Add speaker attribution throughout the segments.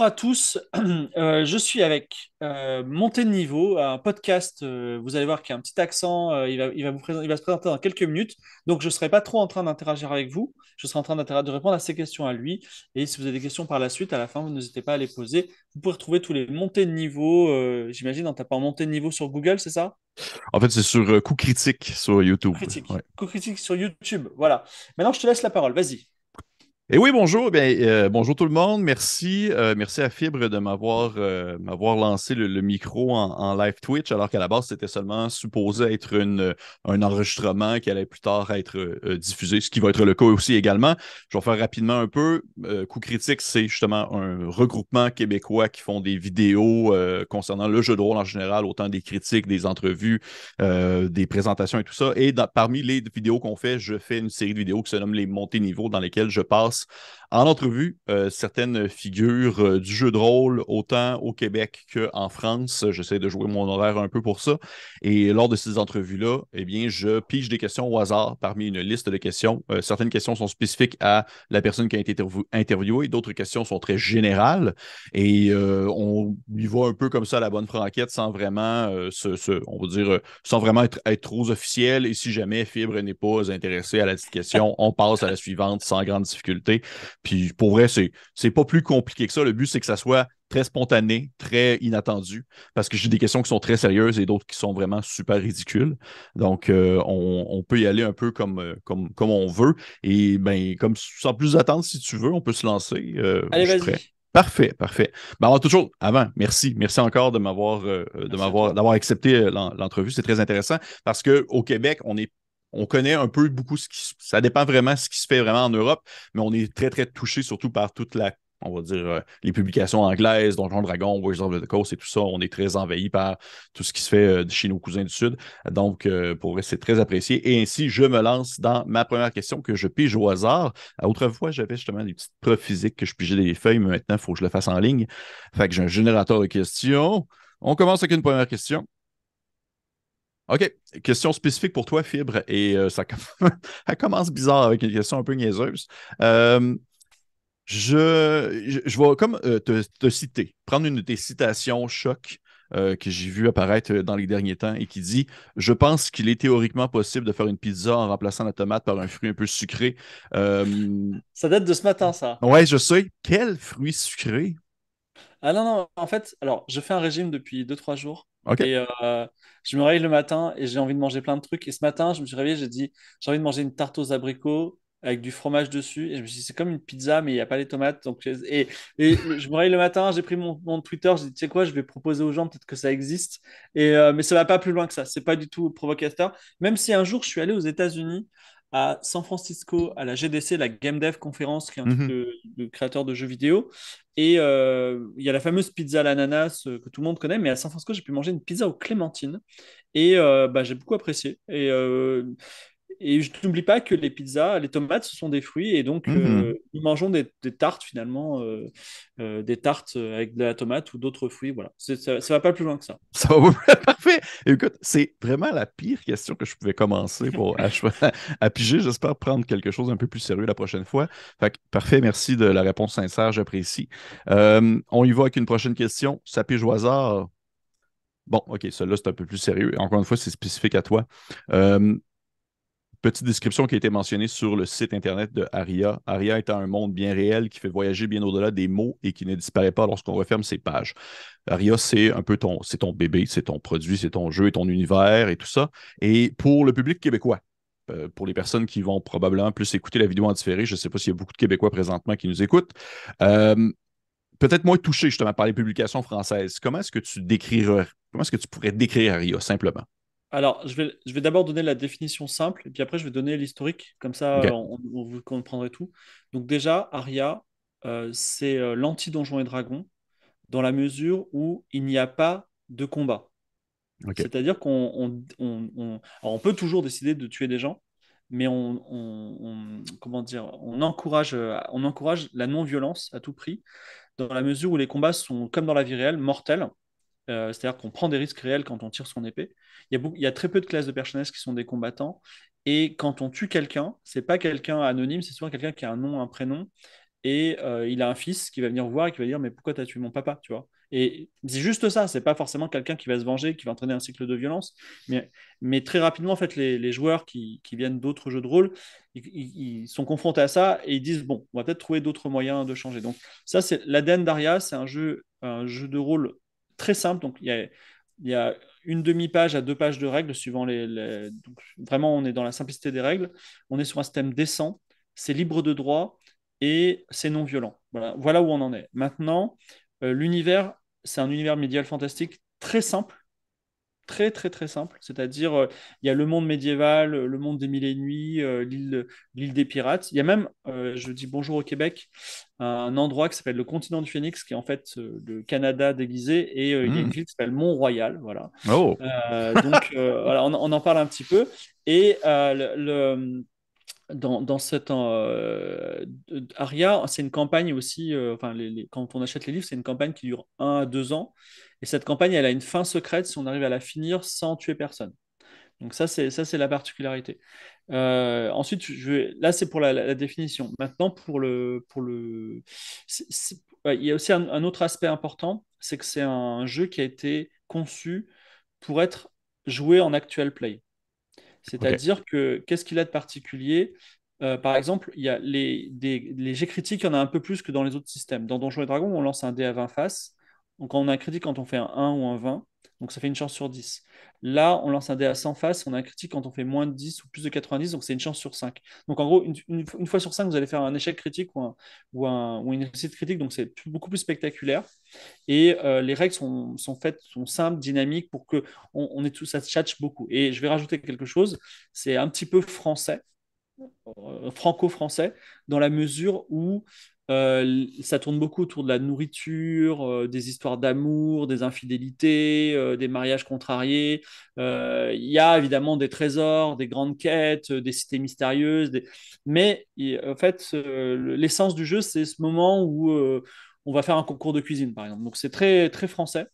Speaker 1: Bonjour à tous, Euh, je suis avec euh, Montée de Niveau, un podcast, euh, vous allez voir qu'il y a un petit accent, euh, il va, il va vous présenter- il va se présenter dans quelques minutes, donc je ne serai pas trop en train d'interagir avec vous, je serai en train de répondre à ces questions à lui, et si vous avez des questions par la suite, à la fin, vous n'hésitez pas à les poser. Vous pouvez retrouver tous les montées de niveau, j'imagine, en tapant Montée de Niveau sur Google, c'est ça?
Speaker 2: En fait, c'est sur Coup Critique sur YouTube.
Speaker 1: critique,
Speaker 2: Ouais.
Speaker 1: coup critique sur YouTube, voilà. Maintenant, je te laisse la parole, vas-y.
Speaker 2: Et oui, bonjour. Bien, euh, bonjour tout le monde. Merci. euh, merci à Fibre de m'avoir euh, lancé le, micro en, live Twitch, alors qu'à la base, c'était seulement supposé être un enregistrement qui allait plus tard être diffusé, ce qui va être le cas aussi également. Je vais faire rapidement un peu. Coup Critique, c'est justement un regroupement québécois qui font des vidéos concernant le jeu de rôle en général, autant des critiques, des entrevues, des présentations et tout ça. Et parmi les vidéos qu'on fait, je fais une série de vidéos qui se nomme les montées niveau, dans lesquelles je passe else en entrevue euh, certaines figures euh, du jeu de rôle, autant au Québec qu'en France. J'essaie de jouer mon horaire un peu pour ça. Et lors de ces entrevues-là, eh bien, je pige des questions au hasard parmi une liste de questions. Euh, certaines questions sont spécifiques à la personne qui a été interview- interviewée, d'autres questions sont très générales. Et on y va un peu comme ça à la bonne franquette sans vraiment se, on va dire, sans vraiment être, être trop officiel. Et si jamais Fibre n'est pas intéressé à la question, on passe à la suivante sans grande difficulté. Puis pour vrai, c'est, c'est pas plus compliqué que ça. Le but, c'est que ça soit très spontané, très inattendu, parce que j'ai des questions qui sont très sérieuses et d'autres qui sont vraiment super ridicules. Donc, euh, on, on peut y aller un peu comme, euh, comme, comme on veut. Et ben, comme sans plus attendre, si tu veux, on peut se lancer. Euh,
Speaker 1: Allez,
Speaker 2: suis prêt.
Speaker 1: vas-y.
Speaker 2: Parfait, parfait. Ben, toujours, avant, merci. Merci encore de m'avoir, euh, de
Speaker 1: Merci à
Speaker 2: m'avoir,
Speaker 1: toi.
Speaker 2: d'avoir accepté l'en- l'entrevue. C'est très intéressant parce qu'au Québec, on est on connaît un peu beaucoup ce qui ça dépend vraiment de ce qui se fait vraiment en Europe, mais on est très, très touché surtout par toute la, on va dire, euh, les publications anglaises, Donjon Dragon, Wizards of the Coast et tout ça. On est très envahi par tout ce qui se fait euh, chez nos cousins du Sud. Donc, euh, pour vrai, c'est très apprécié. Et ainsi, je me lance dans ma première question que je pige au hasard. Autrefois, j'avais justement des petites preuves physiques que je pigeais des feuilles, mais maintenant, il faut que je le fasse en ligne. Fait que j'ai un générateur de questions. On commence avec une première question. OK. Question spécifique pour toi, Fibre. Et euh, ça commence bizarre avec une question un peu niaiseuse. Euh, je, je, je vais comme euh, te, te citer, prendre une de tes citations choc que j'ai vu apparaître dans les derniers temps et qui dit Je pense qu'il est théoriquement possible de faire une pizza en remplaçant la tomate par un fruit un peu sucré.
Speaker 1: Ça date de ce matin, ça.
Speaker 2: ouais, je sais. Quel fruit sucré?
Speaker 1: Ah non, non, en fait, alors, je fais un régime depuis deux trois jours
Speaker 2: OK.
Speaker 1: et euh, je me réveille le matin et j'ai envie de manger plein de trucs. Et ce matin, je me suis réveillé, j'ai dit, j'ai envie de manger une tarte aux abricots avec du fromage dessus. Et je me suis dit, c'est comme une pizza, mais il n'y a pas les tomates. Donc, et, et je me réveille le matin, j'ai pris mon, mon Twitter, j'ai dit, tu sais quoi, je vais proposer aux gens peut-être que ça existe. Et, euh, mais ça va pas plus loin que ça. C'est pas du tout provocateur. Même si un jour, je suis allé aux États-Unis. À San Francisco, à la GDC, la Game Dev Conference, qui est un truc
Speaker 2: Mhm.
Speaker 1: de, de créateur de jeux vidéo. Et euh, il y a la fameuse pizza à l'ananas euh, que tout le monde connaît, mais à San Francisco, j'ai pu manger une pizza aux clémentines et euh, bah, j'ai beaucoup apprécié. Et, et je n'oublie pas que les pizzas, les tomates, ce sont des fruits et donc euh,
Speaker 2: Mhm.
Speaker 1: nous mangeons des, des tartes finalement, euh, euh, des tartes avec de la tomate ou d'autres fruits. Voilà, ça, ça va pas plus loin que ça.
Speaker 2: Ça va parfait. Écoute, c'est vraiment la pire question que je pouvais commencer pour à, piger. J'espère prendre quelque chose un peu plus sérieux la prochaine fois. Fait que, parfait, merci de la réponse sincère, j'apprécie. Euh, on y va avec une prochaine question. Ça pige au hasard? Bon, ok, celle-là, c'est un peu plus sérieux. Encore une fois, c'est spécifique à toi. Euh, petite description qui a été mentionnée sur le site internet de Aria. Aria est un monde bien réel qui fait voyager bien au-delà des mots et qui ne disparaît pas lorsqu'on referme ses pages. Aria, c'est un peu ton, c'est ton bébé, c'est ton produit, c'est ton jeu et ton univers et tout ça. Et pour le public québécois, euh, pour les personnes qui vont probablement plus écouter la vidéo en différé, je ne sais pas s'il y a beaucoup de Québécois présentement qui nous écoutent, euh, peut-être moins touchés justement par les publications françaises. Comment est-ce que tu décrirais, comment est-ce que tu pourrais décrire Aria simplement?
Speaker 1: Alors, je vais, je vais d'abord donner la définition simple, et puis après, je vais donner l'historique, comme ça, on, on- vous comprendrez tout. Donc déjà, Aria, euh, c'est euh, l'anti-Donjon et Dragon, dans la mesure où il n'y a pas de combat. C'est-à-dire qu'on on, on- on- alors, on peut toujours décider de tuer des gens, mais on, comment dire, on encourage, euh, on encourage la non-violence à tout prix, dans la mesure où les combats sont, comme dans la vie réelle, mortels. Euh, c'est-à-dire qu'on prend des risques réels quand on tire son épée. Il y a, beaucoup- il y a très peu de classes de personnages qui sont des combattants. Et quand on tue quelqu'un, c'est pas quelqu'un anonyme, c'est souvent quelqu'un qui a un nom, un prénom. et euh, il a un fils qui va venir voir et qui va dire mais pourquoi tu as tué mon papa tu vois? Et c'est juste ça c'est pas forcément quelqu'un qui va se venger qui va entraîner un cycle de violence mais, mais très rapidement en fait les, les joueurs qui, qui viennent d'autres jeux de rôle ils, ils, sont confrontés à ça et ils disent bon on va peut-être trouver d'autres moyens de changer donc ça c'est l'ADN d'Aria c'est un jeu un jeu de rôle très simple donc il y a, une demi-page à deux pages de règles suivant les. Donc, vraiment on est dans la simplicité des règles on est sur un système décent c'est libre de droit et c'est non violent. Voilà, voilà, où on en est. Maintenant, euh, l'univers, c'est un univers médial fantastique très simple, très très très simple. C'est-à-dire, euh, il y a le monde médiéval, le monde des mille et nuits, euh, l'île, l'île des pirates. Il y a même, euh, je dis bonjour au Québec, un endroit qui s'appelle le continent du Phénix, qui est en fait euh, le Canada déguisé, et il y a une
Speaker 2: Mm.
Speaker 1: ville qui s'appelle Mont-Royal. Voilà.
Speaker 2: Oh,
Speaker 1: donc, voilà, on, on en parle un petit peu. Et le, le- dans, dans cette euh, Aria, c'est une campagne aussi. euh, enfin, les- les- quand on achète les livres, c'est une campagne qui dure un à deux ans. Et cette campagne, elle a une fin secrète si on arrive à la finir sans tuer personne. Donc ça, c'est ça, c'est la particularité. Euh, ensuite, je vais- là, c'est pour la, la- la définition. Maintenant, pour le, pour le, ouais, il y a aussi un, un autre aspect important, c'est que c'est un jeu qui a été conçu pour être joué en actual play. C'est-à-dire que qu'est-ce qu'il a de particulier? Euh, par exemple, il y a les, des, les jets critiques, il y en a un peu plus que dans les autres systèmes. Dans Donjons et Dragons, on lance un dé à 20 faces. Donc, on a un critique quand on fait un 1 ou un 20. Donc, ça fait une chance sur 10. Là, on lance un dé à 100 faces. On a un critique quand on fait moins de 10 ou plus de 90. Donc, c'est une chance sur 5. Donc, en gros, une, fois sur 5, vous allez faire un échec critique ou, un- ou, un- ou une réussite critique. Donc, c'est beaucoup plus spectaculaire. Et euh, les règles sont, sont faites, sont simples, dynamiques pour que on, ait tout, ça se tchatche beaucoup. Et je vais rajouter quelque chose. C'est un petit peu français euh, franco-français, dans la mesure où euh, ça tourne beaucoup autour de la nourriture, euh, des histoires d'amour, des infidélités, euh, des mariages contrariés. Il y a évidemment des trésors, des grandes quêtes, des cités mystérieuses. Mais en fait, l'essence du jeu, c'est ce moment où on va faire un concours de cuisine, par exemple. Donc c'est très, très français.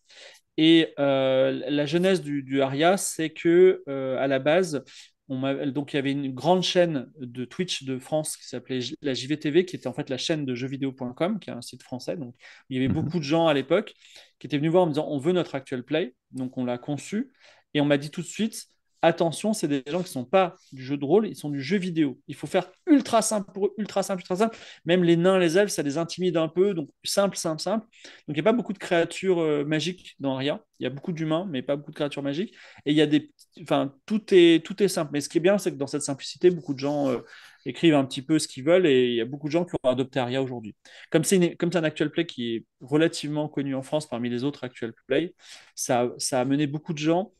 Speaker 1: Et la genèse du, du Aria, c'est que à la base, on donc il y avait une grande chaîne de Twitch de France qui s'appelait la JVTV, qui était en fait la chaîne de jeuxvideo.com, qui est un site français. Donc il y avait
Speaker 2: Mhm.
Speaker 1: beaucoup de gens à l'époque qui étaient venus voir en me disant on veut notre actual play. Donc on l'a conçu et on m'a dit tout de suite attention, c'est des gens qui sont pas du jeu de rôle, ils sont du jeu vidéo. Il faut faire ultra simple pour ultra simple, ultra simple. Même les nains, les elfes, ça les intimide un peu. Donc simple, simple, simple. Donc, il n'y a pas beaucoup de créatures euh, magiques dans Aria. Il y a beaucoup d'humains, mais pas beaucoup de créatures magiques. Et il y a des. Enfin, tout est, tout est simple. Mais ce qui est bien, c'est que dans cette simplicité, beaucoup de gens euh, écrivent un petit peu ce qu'ils veulent et il y a beaucoup de gens qui ont adopté Aria aujourd'hui. Comme c'est une- comme c'est un actual play qui est relativement connu en France parmi les autres actual play, ça, ça a amené beaucoup de gens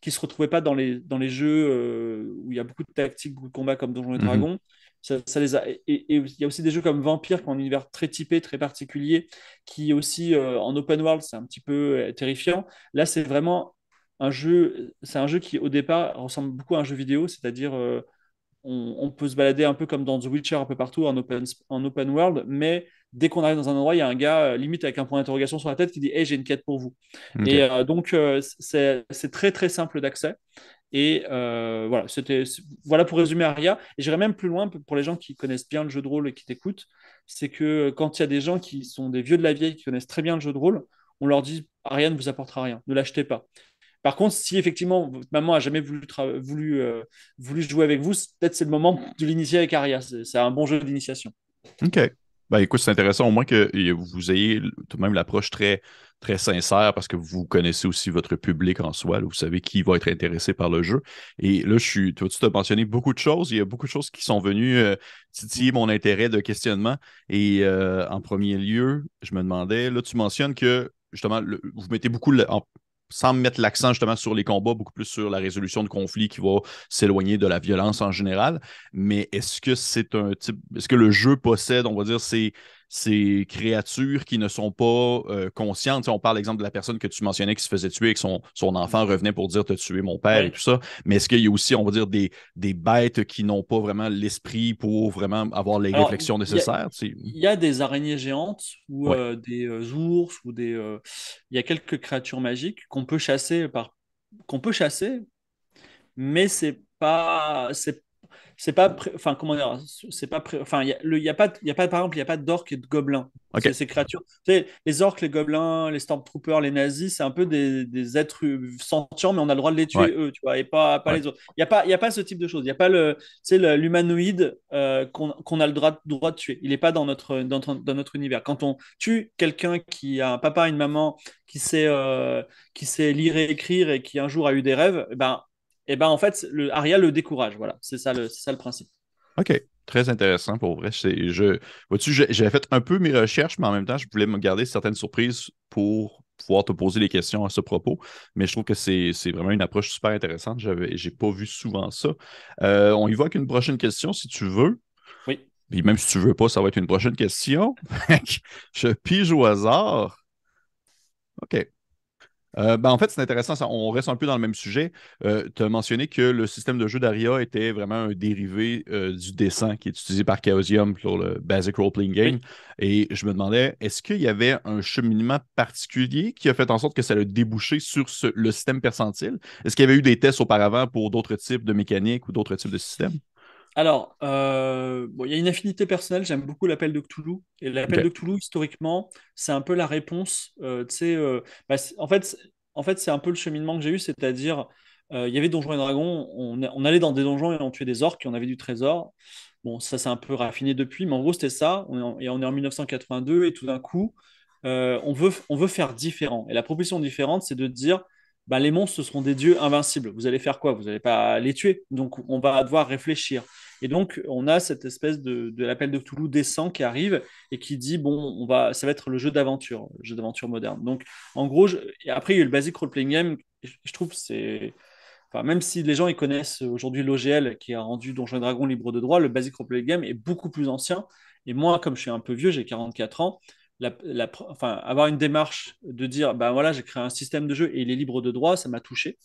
Speaker 1: qui se retrouvaient pas dans les, dans les jeux euh, où il y a beaucoup de tactiques, beaucoup de combats comme Donjons et
Speaker 2: Mhm.
Speaker 1: Dragons. Ça, ça les a... et, il y a aussi des jeux comme Vampire qui ont un univers très typé, très particulier, qui aussi euh, en open world, c'est un petit peu euh, terrifiant. Là, c'est vraiment un jeu, c'est un jeu qui au départ ressemble beaucoup à un jeu vidéo, c'est-à-dire on, on peut se balader un peu comme dans The Witcher un peu partout en open, en open world, mais dès qu'on arrive dans un endroit, il y a un gars euh, limite avec un point d'interrogation sur la tête qui dit Hey, j'ai une quête pour vous. Et euh, donc, euh, c'est très très simple d'accès. Et euh, voilà, c'était voilà pour résumer Aria. Et j'irai même plus loin pour les gens qui connaissent bien le jeu de rôle et qui t'écoutent, c'est que quand il y a des gens qui sont des vieux de la vieille qui connaissent très bien le jeu de rôle, on leur dit Aria ne vous apportera rien, ne l'achetez pas. Par contre, si effectivement votre maman a jamais voulu, voulu, euh, voulu jouer avec vous, peut-être c'est le moment de l'initier avec Aria. C'est c'est un bon jeu d'initiation.
Speaker 2: OK. Ben, écoute, c'est intéressant au moins que vous ayez tout de même l'approche très, très sincère parce que vous connaissez aussi votre public en soi. vous savez qui va être intéressé par le jeu. Et là, je suis, tu t'as mentionné beaucoup de choses. Il y a beaucoup de choses qui sont venues euh, titiller mon intérêt de questionnement. Et euh, en premier lieu, je me demandais, là, tu mentionnes que justement, vous mettez beaucoup, en- sans mettre l'accent justement sur les combats, beaucoup plus sur la résolution de conflits qui va s'éloigner de la violence en général. Mais est-ce que c'est un type. Est-ce que le jeu possède, on va dire, ces, ces créatures qui ne sont pas euh, conscientes? Tu sais, on parle, exemple, de la personne que tu mentionnais qui se faisait tuer et que son, son enfant revenait pour dire T'as tué mon père et tout ça. Mais est-ce qu'il y a aussi, on va dire, des, des bêtes qui n'ont pas vraiment l'esprit pour vraiment avoir les
Speaker 1: Alors,
Speaker 2: réflexions nécessaires?
Speaker 1: il y a des araignées géantes ou
Speaker 2: Ouais.
Speaker 1: euh, des euh, ours ou des. il y a quelques créatures magiques qu'on peut chasser par qu'on peut chasser, mais c'est pas c'est c'est pas, enfin comment dire, c'est pas, enfin il y, a pas, il y a pas par exemple, il y a pas d'orques et de gobelins. Ces créatures, tu sais, les orques, les gobelins, les stormtroopers, les nazis, c'est un peu des, êtres sentients, mais on a le droit de les tuer eux, tu vois, et pas, pas les autres. Il y a pas, il y a pas ce type de choses. Il y a pas le, c'est l'humanoïde euh, qu'on a le droit, droit, de tuer. Il est pas dans notre, dans, dans notre univers. Quand on tue quelqu'un qui a un papa, une maman, qui sait, euh, qui sait lire et écrire et qui un jour a eu des rêves, eh ben et ben en fait, le, Aria le décourage. Voilà, c'est ça, le, ça le principe.
Speaker 2: OK. Très intéressant pour vrai. Je, vois-tu, j'avais fait un peu mes recherches, mais en même temps, je voulais me garder certaines surprises pour pouvoir te poser des questions à ce propos. Mais je trouve que c'est, vraiment une approche super intéressante. Je n'ai pas vu souvent ça. Euh, on y va avec une prochaine question, si tu veux.
Speaker 1: Oui.
Speaker 2: Puis même si tu veux pas, ça va être une prochaine question. je pige au hasard. OK. Euh, ben, en fait, c'est intéressant, on reste un peu dans le même sujet. Euh, tu as mentionné que le système de jeu d'Aria était vraiment un dérivé euh, du dessin qui est utilisé par Chaosium pour le Basic Role Playing Game. Et je me demandais, est-ce qu'il y avait un cheminement particulier qui a fait en sorte que ça a débouché sur le système percentile? Est-ce qu'il y avait eu des tests auparavant pour d'autres types de mécaniques ou d'autres types de systèmes?
Speaker 1: Alors, bon, il y a une affinité personnelle. J'aime beaucoup l'appel de Cthulhu. Et l'appel de Cthulhu, historiquement, c'est un peu la réponse. Euh, bah, en fait, en fait c'est un peu le cheminement que j'ai eu, c'est-à-dire, il y avait Donjons et Dragons. On, allait dans des donjons et on tuait des orques et on avait du trésor. Bon, ça s'est un peu raffiné depuis, mais en gros, c'était ça. et on est en 1982 et tout d'un coup, on, veut, on veut faire différent. Et la proposition différente, c'est de dire bah, les monstres, ce seront des dieux invincibles. Vous allez faire quoi? Vous n'allez pas les tuer. Donc, on va devoir réfléchir. Et donc, on a cette espèce de, l'appel de Toulouse descend qui arrive et qui dit bon, on va, ça va être le jeu d'aventure, jeu d'aventure moderne. Donc, en gros, après, il y a eu le basic role-playing game. Je trouve c'est. Même si les gens ils connaissent aujourd'hui l'OGL qui a rendu Donjons et Dragons libre de droit, le basic role-playing game est beaucoup plus ancien. Et moi, comme je suis un peu vieux, j'ai 44 ans, avoir une démarche de dire, ben voilà, j'ai créé un système de jeu et il est libre de droit, ça m'a touché.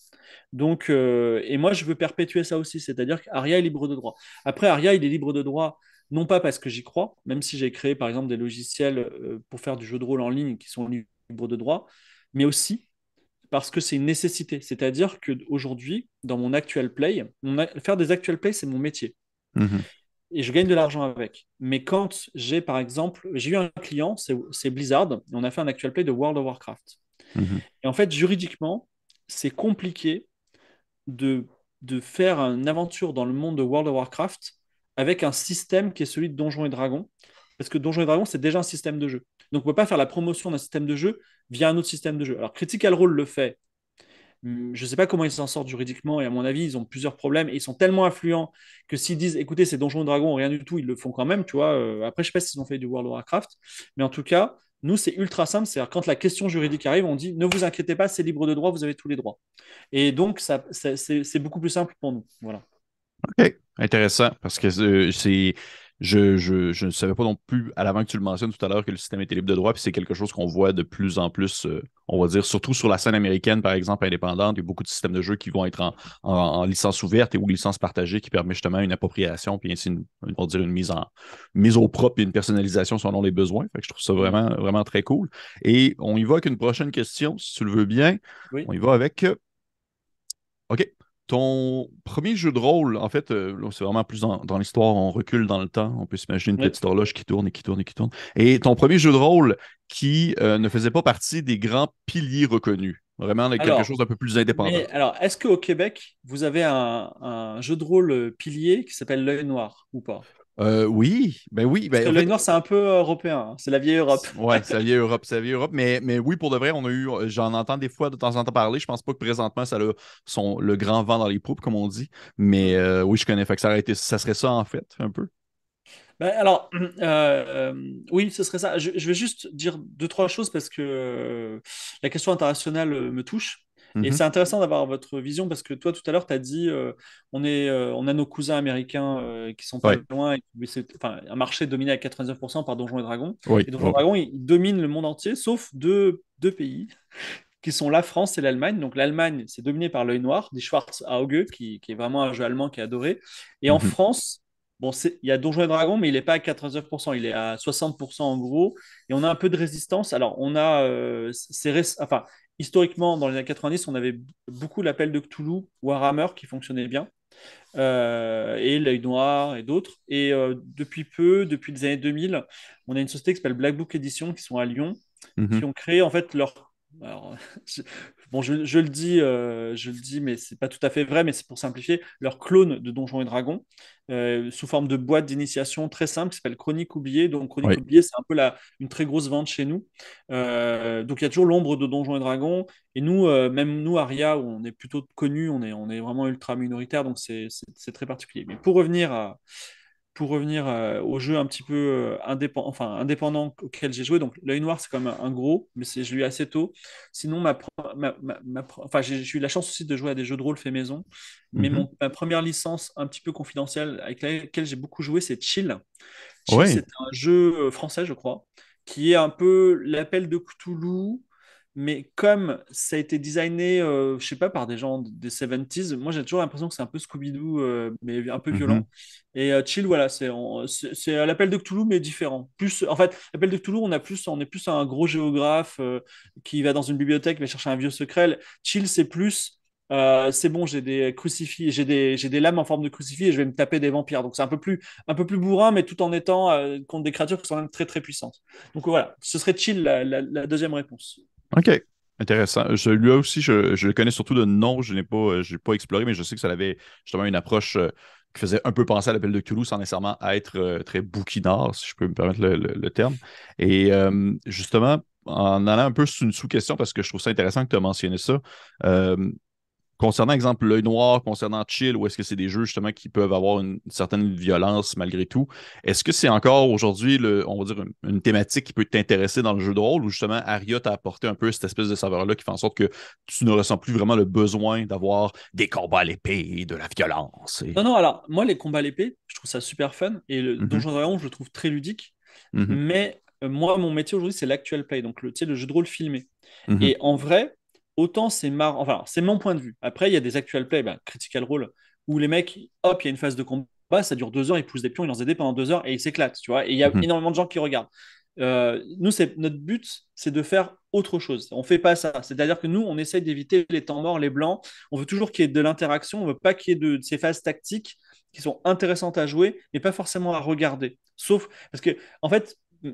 Speaker 1: Donc, euh, et moi, je veux perpétuer ça aussi, c'est-à-dire qu'Aria est libre de droit. Après, Aria, il est libre de droit, non pas parce que j'y crois, même si j'ai créé, par exemple, des logiciels euh, pour faire du jeu de rôle en ligne qui sont libres de droit, mais aussi parce que c'est une nécessité. C'est-à-dire qu'aujourd'hui, dans mon actual play, faire des actual play, c'est mon métier. Mmh et je gagne de l'argent avec. Mais quand j'ai, par exemple, j'ai eu un client, c'est Blizzard, et on a fait un actual play de World of Warcraft. Mhm. Et en fait, juridiquement, c'est compliqué de, de faire une aventure dans le monde de World of Warcraft avec un système qui est celui de Donjons et Dragons. Parce que Donjons et Dragons, c'est déjà un système de jeu. Donc, on ne peut pas faire la promotion d'un système de jeu via un autre système de jeu. Alors, Critical Role le fait je ne sais pas comment ils s'en sortent juridiquement et à mon avis, ils ont plusieurs problèmes et ils sont tellement influents que s'ils disent écoutez, c'est Donjons et Dragons, rien du tout, ils le font quand même, tu vois. Euh, après, je ne sais pas s'ils ont fait du World of Warcraft, mais en tout cas, nous, c'est ultra simple. C'est-à-dire, quand la question juridique arrive, on dit ne vous inquiétez pas, c'est libre de droit, vous avez tous les droits. Et donc, ça, c'est beaucoup plus simple pour nous. Voilà.
Speaker 2: OK, intéressant, parce que euh, c'est je, ne savais pas non plus, à l'avant que tu le mentionnes tout à l'heure, que le système était libre de droit, puis c'est quelque chose qu'on voit de plus en plus, euh, on va dire, surtout sur la scène américaine, par exemple, indépendante. Il y a beaucoup de systèmes de jeux qui vont être en, licence ouverte et ou licence partagée qui permet justement une appropriation, puis ainsi, une, on va dire, une mise, en, mise au propre et une personnalisation selon les besoins. Fait que je trouve ça vraiment, vraiment très cool. Et on y va avec une prochaine question, si tu le veux bien. On y va avec. Euh, OK. Ton premier jeu de rôle, en fait, euh, c'est vraiment plus dans, l'histoire, on recule dans le temps. On peut s'imaginer une petite horloge qui tourne et qui tourne et qui tourne. Et ton premier jeu de rôle qui euh, ne faisait pas partie des grands piliers reconnus. Vraiment quelque chose d'un peu plus indépendant.
Speaker 1: alors, est-ce qu'au Québec, vous avez un, un, jeu de rôle euh, pilier qui s'appelle L'œil noir ou pas?
Speaker 2: Euh, oui, ben oui. Ben,
Speaker 1: le Nord, c'est un peu européen. Hein. C'est la vieille Europe.
Speaker 2: Oui, c'est la vieille Europe. C'est la vieille Europe. Mais, mais oui, pour de vrai, on a eu. J'en entends des fois de temps en temps parler. Je pense pas que présentement, ça a son, le grand vent dans les poupes, comme on dit. Mais euh, oui, je connais. Fait que ça, ça serait ça, en fait, un peu.
Speaker 1: Ben, alors, euh, oui, ce serait ça. Je, je, vais juste dire deux, trois choses parce que la question internationale me touche. Et mhm. c'est intéressant d'avoir votre vision parce que toi, tout à l'heure, tu as dit euh, on, est, euh, on a nos cousins américains euh, qui sont pas loin. Et, enfin, un marché dominé à 99% par Donjons et Dragons. Et Donjons et Dragons, ils dominent le monde entier, sauf deux, deux pays qui sont la France et l'Allemagne. Donc l'Allemagne, c'est dominé par l'œil noir, des Schwarz Auge, qui, qui, est vraiment un jeu allemand qui est adoré. Et en mhm. France, Bon, il y a Donjons et Dragons, mais il n'est pas à 99%, il est à 60% en gros. Et on a un peu de résistance. Alors, on a. enfin, historiquement, dans les années 90, on avait beaucoup l'appel de Cthulhu, Warhammer qui fonctionnait bien. et l'œil noir et d'autres. Et depuis peu, depuis les années 2000, on a une société qui s'appelle Black Book Edition qui sont à Lyon,
Speaker 2: Mhm.
Speaker 1: qui ont créé en fait leur alors, bon, je, je, le dis, euh, je le dis, mais c'est pas tout à fait vrai, mais c'est pour simplifier, leur clone de Donjons et Dragons, euh, sous forme de boîte d'initiation très simple, qui s'appelle Chronique oubliée. Donc, Chronique
Speaker 2: Oui.
Speaker 1: oubliée, c'est un peu la, une très grosse vente chez nous. Euh, donc, il y a toujours l'ombre de Donjons et Dragons. Et nous, euh, même nous, Aria, où on est plutôt connus, on est, on est vraiment ultra minoritaire, donc c'est très particulier. Mais pour revenir à pour revenir euh, au jeu un petit peu euh, indépendant, enfin, indépendant auquel j'ai joué, donc l'œil noir, c'est quand même un, gros, mais je l'ai eu assez tôt. Sinon, ma, ma, ma, ma enfin, j'ai eu la chance aussi de jouer à des jeux de rôle fait maison, mais
Speaker 2: Mhm.
Speaker 1: mon, ma première licence un petit peu confidentielle avec laquelle j'ai beaucoup joué, c'est Chill. C'est un jeu euh, français, je crois, qui est un peu l'appel de Cthulhu, mais comme ça a été designé, euh, je sais pas, par des gens des 70s, moi j'ai toujours l'impression que c'est un peu Scooby-Doo, euh, mais un peu violent.
Speaker 2: Mhm.
Speaker 1: Et euh, Chill, voilà, c'est à l'appel de Cthulhu, mais différent. Plus, en fait, l'appel de Cthulhu, on a plus, on est plus un gros géographe euh, qui va dans une bibliothèque, va chercher un vieux secret. Chill, c'est plus, c'est bon, j'ai des crucifix, j'ai des, des lames en forme de crucifix et je vais me taper des vampires. Donc c'est un peu plus, un peu plus bourrin, mais tout en étant contre des créatures qui sont même très très puissantes. Donc voilà, ce serait Chill la, la- la deuxième réponse.
Speaker 2: OK. Intéressant. Je, lui aussi, je, je le connais surtout de nom. Je n'ai pas, euh, pas exploré, mais je sais que ça avait justement une approche euh, qui faisait un peu penser à l'appel de Cthulhu sans nécessairement être euh, très bouquinard, si je peux me permettre le, le- terme. Et justement, en allant un peu sur une sous-question, parce que je trouve ça intéressant que tu as mentionné ça, concernant, exemple, l'œil noir, concernant Chill, ou est-ce que c'est des jeux justement qui peuvent avoir une, certaine violence malgré tout? Est-ce que c'est encore aujourd'hui, le- on va dire, une, une thématique qui peut t'intéresser dans le jeu de rôle, ou justement Aria t'a apporté un peu cette espèce de saveur-là qui fait en sorte que tu ne ressens plus vraiment le besoin d'avoir des combats à l'épée, de la violence? et-
Speaker 1: Non, non, alors moi, les combats à l'épée, je trouve ça super fun et le
Speaker 2: Mhm,
Speaker 1: Donjon Dragon, je le trouve très ludique.
Speaker 2: mhm,
Speaker 1: Mais euh, moi, mon métier aujourd'hui, c'est l'actual play, donc le, tu sais, le jeu de rôle filmé.
Speaker 2: mhm,
Speaker 1: Et en vrai, autant c'est marrant, enfin, c'est mon point de vue. Après, il y a des actual play, ben, Critical Role, où les mecs, hop, il y a une phase de combat, ça dure deux heures, ils poussent des pions, ils lancent des dés pendant deux heures et ils s'éclatent, tu vois. Et il y a
Speaker 2: mhm,
Speaker 1: énormément de gens qui regardent. Euh, nous, c'est notre but, c'est de faire autre chose. On fait pas ça. C'est-à-dire que nous, on essaye d'éviter les temps morts, les blancs. On veut toujours qu'il y ait de l'interaction. On veut pas qu'il y ait de, de ces phases tactiques qui sont intéressantes à jouer, mais pas forcément à regarder. Sauf parce que, en fait, euh,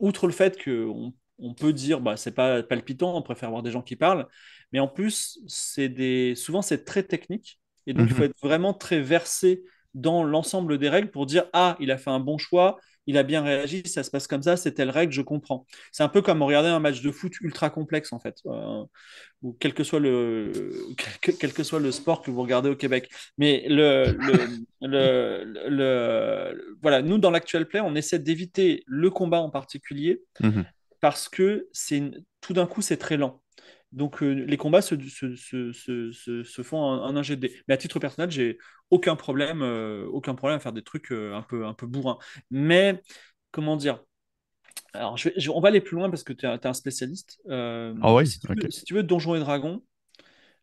Speaker 1: outre le fait qu'on on peut dire bah c'est pas palpitant, on préfère voir des gens qui parlent, mais en plus c'est des souvent c'est très technique et donc il faut
Speaker 2: mhm,
Speaker 1: être vraiment très versé dans l'ensemble des règles pour dire ah il a fait un bon choix, il a bien réagi, ça se passe comme ça, c'est telle règle, je comprends. C'est un peu comme regarder un match de foot ultra complexe en fait, euh, ou quel que soit le quel, quel que soit le sport que vous regardez au Québec. Mais le, le, le, le- le- voilà, nous dans l'actuel play, on essaie d'éviter le combat en particulier
Speaker 2: mhm.
Speaker 1: Parce que c'est tout d'un coup c'est très lent. Donc euh, les combats se, se, se, se, font en, un jet de dés. Mais à titre personnel, j'ai aucun problème, euh, aucun problème à faire des trucs euh, un peu, un peu bourrins. Mais comment dire? Alors, je vais- je- on va aller plus loin parce que tu es, un spécialiste.
Speaker 2: Ah oui,
Speaker 1: si tu
Speaker 2: OK.
Speaker 1: veux, si tu veux Donjons et Dragons,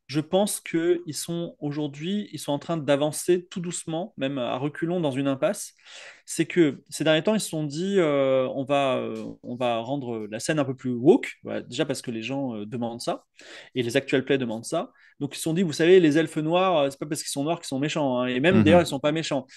Speaker 1: je pense qu'ils sont aujourd'hui, ils sont en train d'avancer tout doucement, même à reculons dans une impasse. C'est que ces derniers temps, ils se sont dit, euh, on va, euh, on va rendre la scène un peu plus woke, Voilà, déjà parce que les gens euh, demandent ça, et les actual play demandent ça. Donc ils se sont dit, vous savez, les elfes noirs, c'est pas parce qu'ils sont noirs qu'ils sont méchants, hein. Et même d'ailleurs,
Speaker 2: Mhm,
Speaker 1: ils sont pas méchants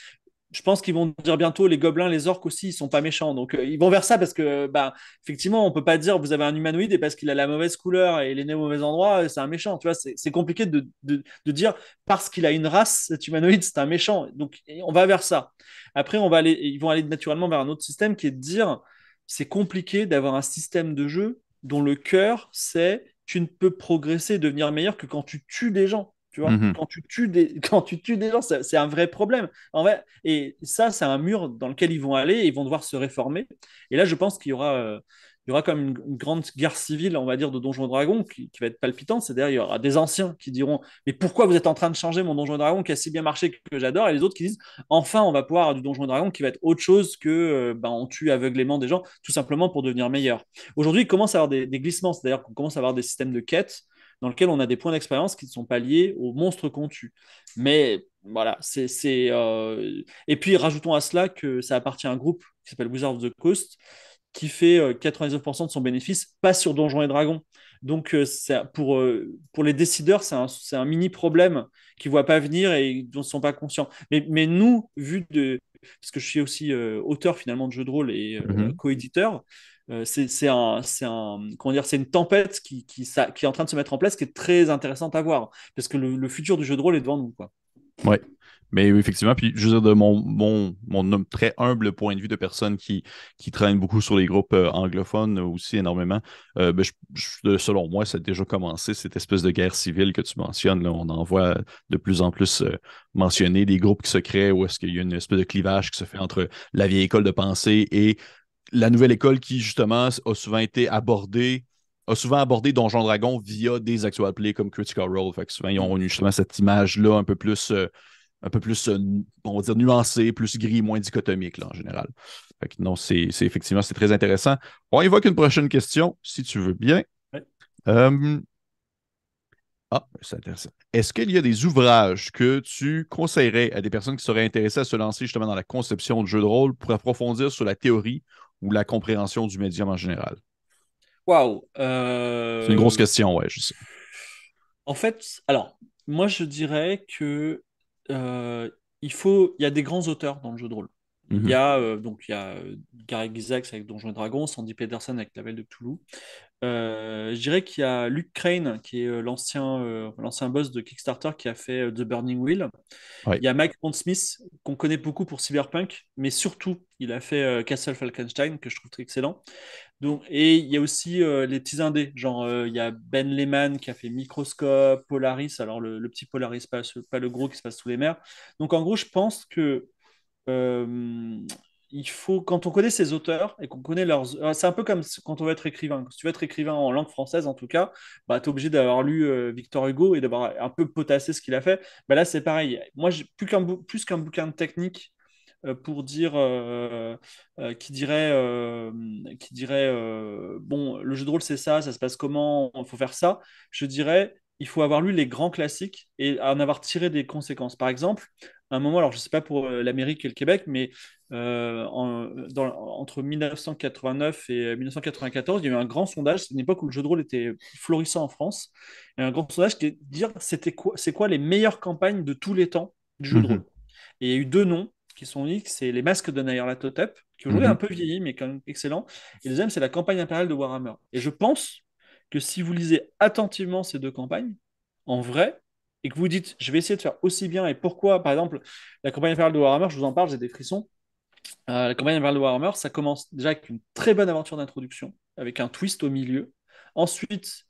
Speaker 1: je pense qu'ils vont dire bientôt les gobelins, les orques aussi, ils sont pas méchants. Donc euh, ils vont vers ça parce que bah effectivement, on peut pas dire vous avez un humanoïde et parce qu'il a la mauvaise couleur et il est né au mauvais endroit, euh, c'est un méchant. Tu vois, c'est compliqué de, de, de dire parce qu'il a une race, cet humanoïde, c'est un méchant. Donc on va vers ça. Après, on va aller, ils vont aller naturellement vers un autre système qui est de dire c'est compliqué d'avoir un système de jeu dont le cœur c'est tu ne peux progresser et devenir meilleur que quand tu tues des gens. Tu vois,
Speaker 2: mhm.
Speaker 1: quand tu tues des, quand tu tues des gens, c'est un vrai problème. En vrai, et ça, c'est un mur dans lequel ils vont aller et ils vont devoir se réformer. Et là, je pense qu'il y aura, euh, il y aura comme une, une grande guerre civile, on va dire, de Donjons et Dragons qui, qui va être palpitante. C'est-à-dire, il y aura des anciens qui diront Mais pourquoi vous êtes en train de changer mon Donjon et Dragon qui a si bien marché que j'adore Et les autres qui disent Enfin, on va pouvoir avoir du Donjon et Dragon qui va être autre chose que euh, ben, on tue aveuglément des gens, tout simplement pour devenir meilleur. Aujourd'hui, il commence à avoir des, des glissements, c'est-à-dire qu'on commence à avoir des systèmes de quêtes dans lesquels on a des points d'expérience qui ne sont pas liés aux monstres qu'on tue. Mais voilà, c'est. euh, Et puis, rajoutons à cela que ça appartient à un groupe qui s'appelle Wizards of the Coast, qui fait euh, 99% de son bénéfice, pas sur Donjons et Dragons. Donc, euh, pour, euh, pour les décideurs, c'est un, un, mini problème qu'ils ne voient pas venir et dont ils ne sont pas conscients. Mais, mais, nous, vu de. Parce que je suis aussi auteur finalement de jeux de rôle et mm-hmm. co-éditeur, c'est un, un, c'est une tempête qui, qui, ça, qui, est en train de se mettre en place, qui est très intéressante à voir, parce que le, futur du jeu de rôle est devant nous. Quoi.
Speaker 2: Ouais. Mais effectivement, puis je veux dire, de mon, mon, mon très humble point de vue de personne qui, qui traîne beaucoup sur les groupes euh, anglophones aussi énormément, euh, ben, selon moi, ça a déjà commencé, cette espèce de guerre civile que tu mentionnes. Là, on en voit de plus en plus euh, mentionner des groupes qui se créent où est-ce qu'il y a une espèce de clivage qui se fait entre la vieille école de pensée et la nouvelle école qui, justement, a souvent été abordée a souvent abordé Donjon Dragon via des actual plays comme Critical Role. Fait que souvent, ils ont eu justement cette image-là un peu plus un peu plus, euh, on va dire, nuancé, plus gris, moins dichotomique, là, en général. non, c'est effectivement, c'est très intéressant. On évoque une prochaine question, si tu veux bien. Euh, ah, c'est intéressant. Est-ce qu'il y a des ouvrages que tu conseillerais à des personnes qui seraient intéressées à se lancer justement dans la conception de jeux de rôle pour approfondir sur la théorie ou la compréhension du médium en général?
Speaker 1: Waouh!
Speaker 2: Euh, c'est une grosse question, ouais, je sais.
Speaker 1: En fait, alors, moi, je dirais que euh, il faut, il y a des grands auteurs dans le jeu de rôle. Il y mhm. a euh, donc il y a Gary Gygax avec Donjons et Dragons, Sandy Peterson avec La Belle de Toulouse. Je dirais qu'il y a Luke Crane qui est l'ancien l'ancien boss de Kickstarter qui a fait The Burning Wheel. Il y a Mike Pondsmith qu'on connaît beaucoup pour Cyberpunk, mais surtout il a fait Castle Falkenstein que je trouve très excellent. Donc, et il y a aussi euh, les petits indés, genre euh, il y a Ben Lehman qui a fait Microscope, Polaris, alors le, petit Polaris, pas, pas, le gros qui se passe sous les mers. Donc en gros, je pense que euh, il faut, quand on connaît ces auteurs et qu'on connaît leurs. C'est un peu comme quand on veut être écrivain. Si tu veux être écrivain en langue française, en tout cas, bah, tu es obligé d'avoir lu Victor Hugo et d'avoir un peu potassé ce qu'il a fait. Bah, là, c'est pareil. Moi, plus qu'un plus qu'un bouquin de technique euh, pour dire euh, euh, qui dirait qui dirait bon le jeu de rôle c'est ça ça se passe comment il faut faire ça je dirais il faut avoir lu les grands classiques et en avoir tiré des conséquences par exemple à un moment alors je sais pas pour l'Amérique et le Québec mais entre 1989 et 1994 il y a eu un grand sondage c'est une époque où le jeu de rôle était florissant en France et un grand sondage qui est dire c'était quoi c'est quoi les meilleures campagnes de tous les temps du jeu de mhm. rôle? Et il y a eu deux noms qui sont uniques, c'est les masques de Nyarlathotep, qui aujourd'hui est mhm. un peu vieilli, mais quand même excellent. Et le deuxième, c'est la campagne impériale de Warhammer. Et je pense que si vous lisez attentivement ces deux campagnes, en vrai, et que vous dites, je vais essayer de faire aussi bien, et pourquoi, par exemple, la campagne impériale de Warhammer, je vous en parle, j'ai des frissons. Euh, la campagne impériale de Warhammer, ça commence déjà avec une très bonne aventure d'introduction, avec un twist au milieu. Ensuite,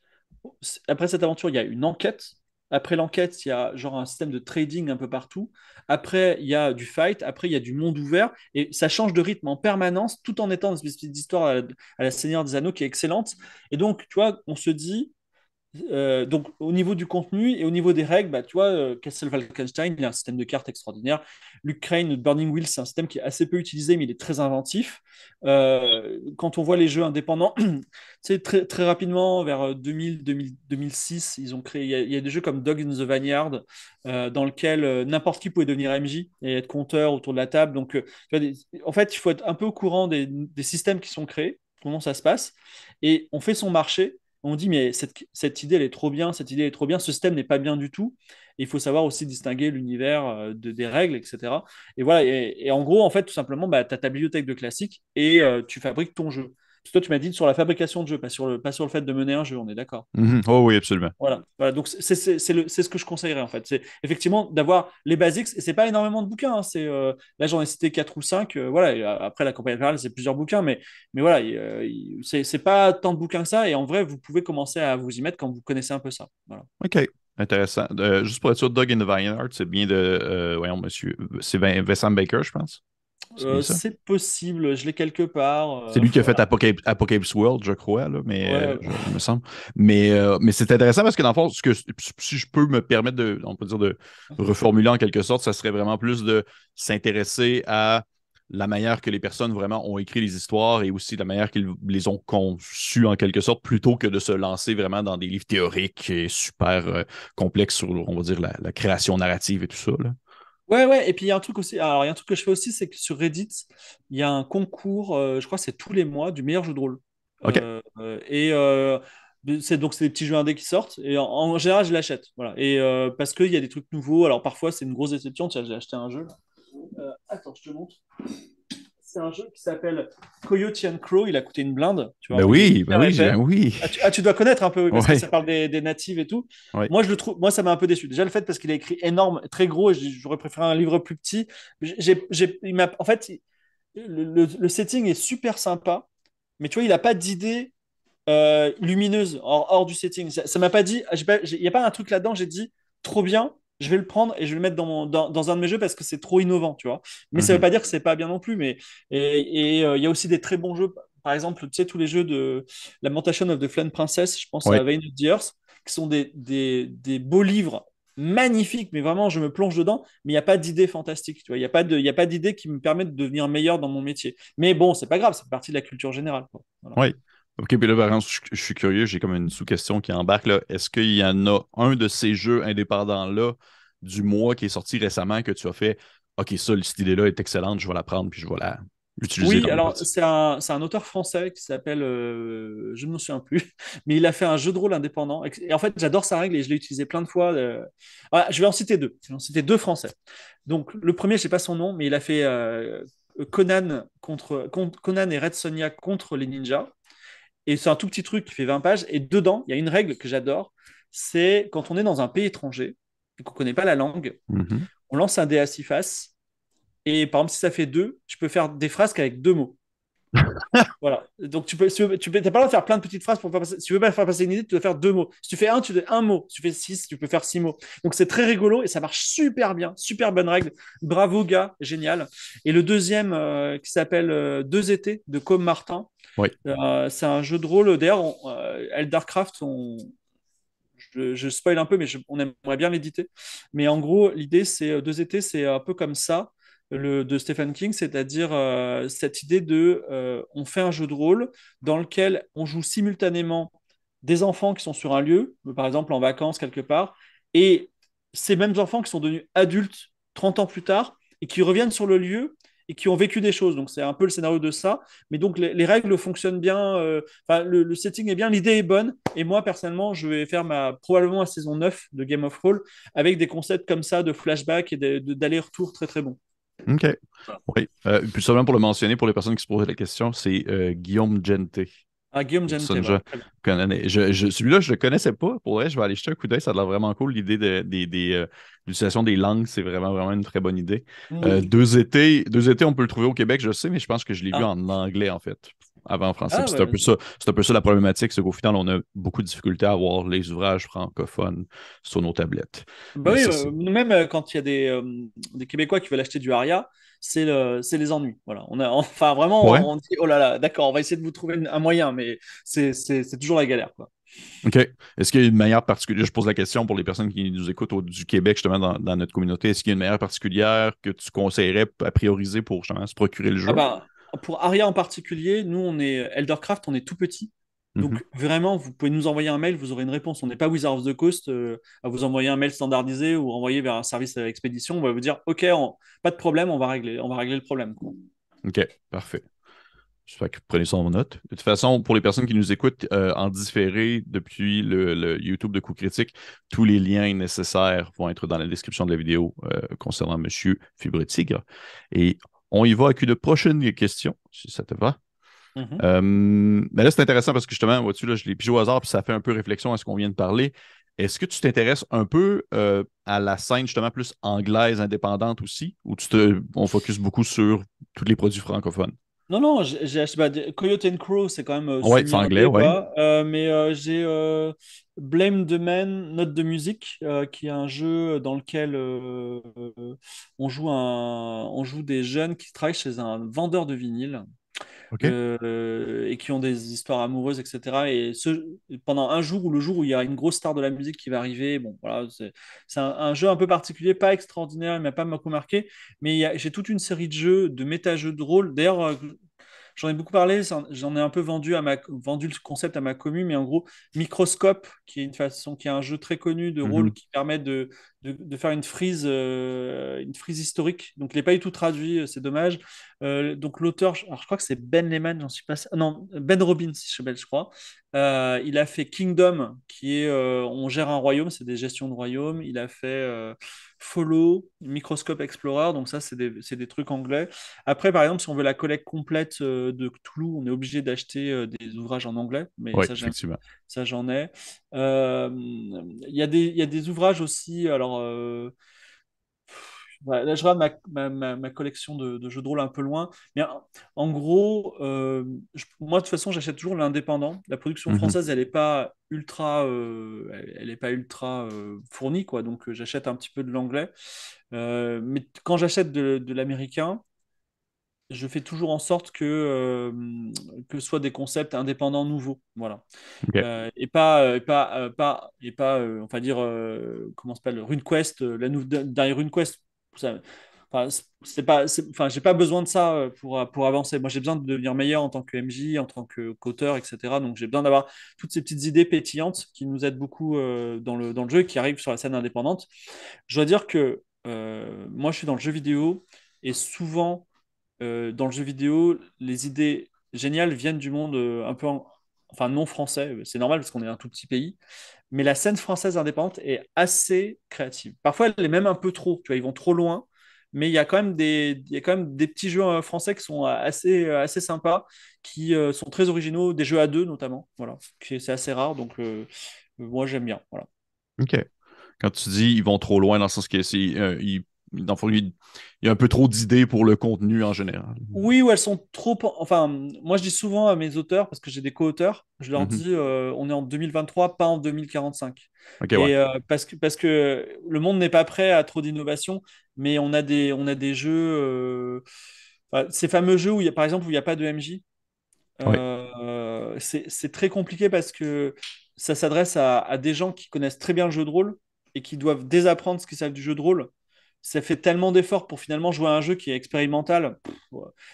Speaker 1: après cette aventure, il y a une enquête après l'enquête, il y a genre un système de trading un peu partout. Après, il y a du fight. Après, il y a du monde ouvert. Et ça change de rythme en permanence, tout en étant une espèce d'histoire à, à, la Seigneur des Anneaux qui est excellente. Et donc, tu vois, on se dit, euh, donc, au niveau du contenu et au niveau des règles, bah, tu vois, euh, Castle Falkenstein, il a un système de cartes extraordinaire. Luke Crane, Burning Wheel, c'est un système qui est assez peu utilisé, mais il est très inventif. Euh, quand on voit les jeux indépendants, très, très rapidement, vers 2000, 2006, ils ont créé, il y, a, des jeux comme Dog in the Vineyard, dans lequel n'importe qui pouvait devenir MJ et être compteur autour de la table. Donc, en fait, il faut être un peu au courant des systèmes qui sont créés, comment ça se passe, et on fait son marché on dit mais cette, idée elle est trop bien, cette idée est trop bien, ce système n'est pas bien du tout. il faut savoir aussi distinguer l'univers euh, de, des règles, etc. Et voilà, et, en gros, en fait, tout simplement, bah, tu as ta bibliothèque de classiques et euh, tu fabriques ton jeu toi, tu m'as dit sur la fabrication de jeu, pas sur le, pas sur le fait de mener un jeu, on est d'accord
Speaker 2: mhm. Oh oui, absolument.
Speaker 1: Voilà, voilà donc c'est ce que je conseillerais en fait. C'est effectivement d'avoir les basics, et c'est pas énormément de bouquins. Hein. c'est euh, là, j'en ai cité 4 ou 5. Euh, voilà, après, la campagne impériale, c'est plusieurs bouquins, mais, mais voilà, euh, c'est pas tant de bouquins que ça. Et en vrai, vous pouvez commencer à vous y mettre quand vous connaissez un peu ça. Voilà.
Speaker 2: OK. Intéressant. juste pour être sûr, Dog in the Vineyard, c'est bien de. voyons, monsieur. C'est Vincent Baker, je pense.
Speaker 1: Euh, c'est possible, je l'ai quelque part.
Speaker 2: Euh, c'est lui qui a fait Apocalypse, World, je crois, là, mais euh, il me semble. Mais, mais c'est intéressant parce que dans le fond, ce que, si je peux me permettre de, on peut dire de reformuler en quelque sorte, ça serait vraiment plus de s'intéresser à la manière que les personnes vraiment ont écrit les histoires et aussi la manière qu'ils les ont conçues en quelque sorte, plutôt que de se lancer vraiment dans des livres théoriques et super complexes sur, on va dire, la, la, création narrative et tout ça. Là.
Speaker 1: Ouais, ouais, et puis il y a un truc aussi, alors il y a un truc que je fais aussi, c'est que sur Reddit, il y a un concours, euh, je crois que c'est tous les mois, du meilleur jeu de rôle.
Speaker 2: Ok. Euh,
Speaker 1: et c'est donc c'est des petits jeux indés qui sortent et en, général je l'achète voilà et euh, parce qu'il y a des trucs nouveaux alors parfois c'est une grosse déception tiens j'ai acheté un jeu euh, attends je te montre c'est un jeu qui s'appelle Coyote and Crow il a coûté une blinde
Speaker 2: tu vois bah oui bah oui, oui.
Speaker 1: Ah tu, ah, tu, dois connaître un peu parce que ça parle des, des natives et tout. Moi je le trouve moi ça m'a un peu déçu. Déjà le fait parce qu'il a écrit énorme très gros et j'aurais préféré un livre plus petit. J'ai en fait le, le setting est super sympa mais tu vois il a pas d'idée euh, lumineuse hors, du setting. Ça m'a pas dit, il n'y a pas un truc là-dedans, j'ai dit trop bien, je vais le prendre et je vais le mettre dans, dans, un de mes jeux parce que c'est trop innovant, tu vois. Mais ça veut mhm. pas dire que c'est pas bien non plus. Mais et euh, il y a aussi des très bons jeux. Par exemple, tu sais tous les jeux de Lamentation of the Flame Princess, je pense à Vein of the Earth, qui sont des, des, des, beaux livres magnifiques, mais vraiment je me plonge dedans. Mais il n'y a pas d'idée fantastique, tu vois. Il n'y a pas de, a pas d'idée qui me permettent de devenir meilleur dans mon métier. Mais bon, c'est pas grave, c'est partie de la culture générale.
Speaker 2: Oui. OK, puis là, par exemple, je, suis curieux, j'ai comme une sous-question qui embarque. là. Est-ce qu'il y en a un de ces jeux indépendants-là du mois qui est sorti récemment que tu as fait OK, ça, cette idée-là est excellente, je vais la prendre puis je vais la utiliser.
Speaker 1: Oui, alors c'est un, un, auteur français qui s'appelle, euh, je ne me souviens plus, mais il a fait un jeu de rôle indépendant. Et en fait, j'adore sa règle et je l'ai utilisé plein de fois. Euh. Ah, je vais en citer deux. Je vais en citer deux français. Donc, le premier, je ne sais pas son nom, mais il a fait euh, Conan, contre, Conan et Red Sonia contre les ninjas. Et c'est un tout petit truc qui fait 20 pages. Et dedans, il y a une règle que j'adore. C'est quand on est dans un pays étranger et qu'on ne connaît pas la langue, mhm. on lance un dé à six faces. Et par exemple, si ça fait deux, tu peux faire des phrases qu'avec deux mots. voilà. Donc, tu peux, tu n'as pas le droit de faire plein de petites phrases pour faire passer. Si tu veux pas faire passer une idée, tu dois faire deux mots. Si tu fais un, tu fais un mot. Si tu fais six, tu peux faire six mots. Donc, c'est très rigolo et ça marche super bien. Super bonne règle. Bravo, gars. Génial. Et le deuxième, euh, qui s'appelle euh, Deux étés de Com Martin.
Speaker 2: Oui.
Speaker 1: Euh, c'est un jeu de rôle. D'ailleurs, Eldercraft, on, je, spoil un peu, mais on aimerait bien l'éditer. Mais en gros, l'idée, c'est deux étés, c'est un peu comme ça de Stephen King, c'est-à-dire euh, cette idée de euh, on fait un jeu de rôle dans lequel on joue simultanément des enfants qui sont sur un lieu, par exemple en vacances quelque part, et ces mêmes enfants qui sont devenus adultes 30 ans plus tard et qui reviennent sur le lieu et qui ont vécu des choses. Donc c'est un peu le scénario de ça. Mais donc les, règles fonctionnent bien, euh, le, setting est bien, l'idée est bonne. Et moi personnellement, je vais faire probablement la saison 9 de Game of Thrones avec des concepts comme ça de flashback et d'aller-retour très très bons.
Speaker 2: OK. Oui. Euh, puis seulement pour le mentionner, pour les personnes qui se posaient la question, c'est euh, Guillaume Gente.
Speaker 1: Ah, Guillaume Gente.
Speaker 2: Je, je, Celui-là, je ne le connaissais pas. Pour vrai, je vais aller jeter un coup d'œil. Ça a l'air vraiment cool. L'idée de, euh, l'utilisation des langues, c'est vraiment, vraiment une très bonne idée. deux, étés, deux étés, on peut le trouver au Québec, je sais, mais je pense que je l'ai vu ah. en anglais, en fait avant en français. Ah, c'est un, peu ça, un peu ça la problématique, c'est qu'au final, on a beaucoup de difficultés à avoir les ouvrages francophones sur nos tablettes.
Speaker 1: Bah oui, euh, même euh, quand il y a des, euh, des, Québécois qui veulent acheter du Aria, c'est le, les ennuis. Voilà. On a, enfin, vraiment, on, dit, oh là là, d'accord, on va essayer de vous trouver un moyen, mais c'est toujours la galère. Quoi.
Speaker 2: OK. Est-ce qu'il y a une manière particulière? Je pose la question pour les personnes qui nous écoutent du Québec, justement, dans, notre communauté. Est-ce qu'il y a une manière particulière que tu conseillerais à prioriser pour justement se procurer le jeu?
Speaker 1: Ah ben, pour Aria en particulier, nous, on est Eldercraft, on est tout petit. Donc mhm. vraiment, vous pouvez nous envoyer un mail, vous aurez une réponse. On n'est pas Wizard of the Coast euh, à vous envoyer un mail standardisé ou renvoyer vers un service expédition. On va vous dire, OK, pas de problème, on va régler, on va régler le problème.
Speaker 2: OK, parfait. J'espère que vous prenez ça en note. De toute façon, pour les personnes qui nous écoutent euh, en différé depuis le, YouTube de Coup Critique, tous les liens nécessaires vont être dans la description de la vidéo euh, concernant Monsieur Fibre Tigre. Et on y va avec une prochaine question, si ça te va. Mm-hmm. Euh, mais là, c'est intéressant parce que justement, vois-tu, là, je l'ai pigé au hasard, puis ça fait un peu réflexion à ce qu'on vient de parler. Est-ce que tu t'intéresses un peu euh, à la scène justement plus anglaise indépendante aussi, ou tu te, on focus beaucoup sur tous les produits francophones?
Speaker 1: Non, non, j'ai acheté bah, Coyote and Crow, c'est quand même.
Speaker 2: Euh, ouais, c'est anglais, ouais.
Speaker 1: Euh, mais euh, j'ai Blame the Man, Note de musique, qui est un jeu dans lequel on, joue un, on joue des jeunes qui travaillent chez un vendeur de vinyle. Euh, et qui ont des histoires amoureuses, etc. Et ce, pendant un jour ou le jour où il y a une grosse star de la musique qui va arriver, bon, voilà, c'est un, jeu un peu particulier, pas extraordinaire, il m'a pas beaucoup marqué, mais j'ai toute une série de jeux, de méta-jeux de rôle. D'ailleurs, euh, J'en ai beaucoup parlé, j'en ai un peu vendu, à ma, vendu le concept à ma commune, mais en gros, Microscope, qui est une façon, qui est un jeu très connu de rôle mhm. qui permet de, de, faire une frise, euh, une frise historique. Donc, il n'est pas du tout traduit, euh, c'est dommage. Euh, donc, l'auteur, alors je crois que c'est Ben Lehman, j'en suis pas. Non, Ben Robbins, je crois. il a fait Kingdom, qui est on gère un royaume, c'est des gestions de royaume. Il a fait Follow, Microscope Explorer, donc ça, c'est des, des, trucs anglais. Après, par exemple, si on veut la collecte complète de Cthulhu, on est obligé d'acheter des ouvrages en anglais, mais
Speaker 2: ouais,
Speaker 1: ça, j'en ai. Il y, a des, y a des ouvrages aussi, alors euh, là, je regarde ma, collection de, jeux de rôle un peu loin. Mais en gros, euh, moi, de toute façon, j'achète toujours l'indépendant. La production mhm. française, elle n'est pas ultra, euh, elle, est pas ultra fournie, quoi. Donc, j'achète un petit peu de l'anglais. mais quand j'achète de, de l'américain, je fais toujours en sorte que, euh, que ce soit des concepts indépendants nouveaux. Voilà. Euh, et pas, euh, pas, pas, et pas on va dire, comment s'appelle, RuneQuest, la derrière RuneQuest. Enfin, c'est pas, j'ai pas besoin de ça pour, pour avancer. Moi, j'ai besoin de devenir meilleur en tant que MJ, en tant que qu'auteur, etc. Donc, j'ai besoin d'avoir toutes ces petites idées pétillantes qui nous aident beaucoup dans, le, dans le jeu qui arrivent sur la scène indépendante. Je dois dire que moi, je suis dans le jeu vidéo et souvent, euh, dans le jeu vidéo, les idées géniales viennent du monde euh, un peu, enfin non français. C'est normal parce qu'on est un tout petit pays. Mais la scène française indépendante est assez créative. Parfois, elle est même un peu trop. Tu vois, ils vont trop loin. Mais il y a quand même des, il y a quand même des petits jeux euh, français qui sont assez, assez sympas, qui sont très originaux, des jeux à deux notamment. Voilà, c'est assez rare. Donc, moi, j'aime bien.
Speaker 2: Ok. Quand tu dis ils vont trop loin dans le sens que c'est, ils dans il y a un peu trop d'idées pour le contenu en général.
Speaker 1: Oui, ou elles sont trop. Enfin, moi, je dis souvent à mes auteurs, parce que j'ai des co-auteurs, je leur mhm. dis euh, on est en 2023, pas en 2045. et, euh, parce, que, parce que le monde n'est pas prêt à trop d'innovation, mais on a des, on a des jeux. Euh, ces fameux jeux où il y a, par exemple, où il n'y a pas de MJ. c'est très compliqué parce que ça s'adresse à, à, des gens qui connaissent très bien le jeu de rôle et qui doivent désapprendre ce qu'ils savent du jeu de rôle ça fait tellement d'efforts pour finalement jouer à un jeu qui est expérimental.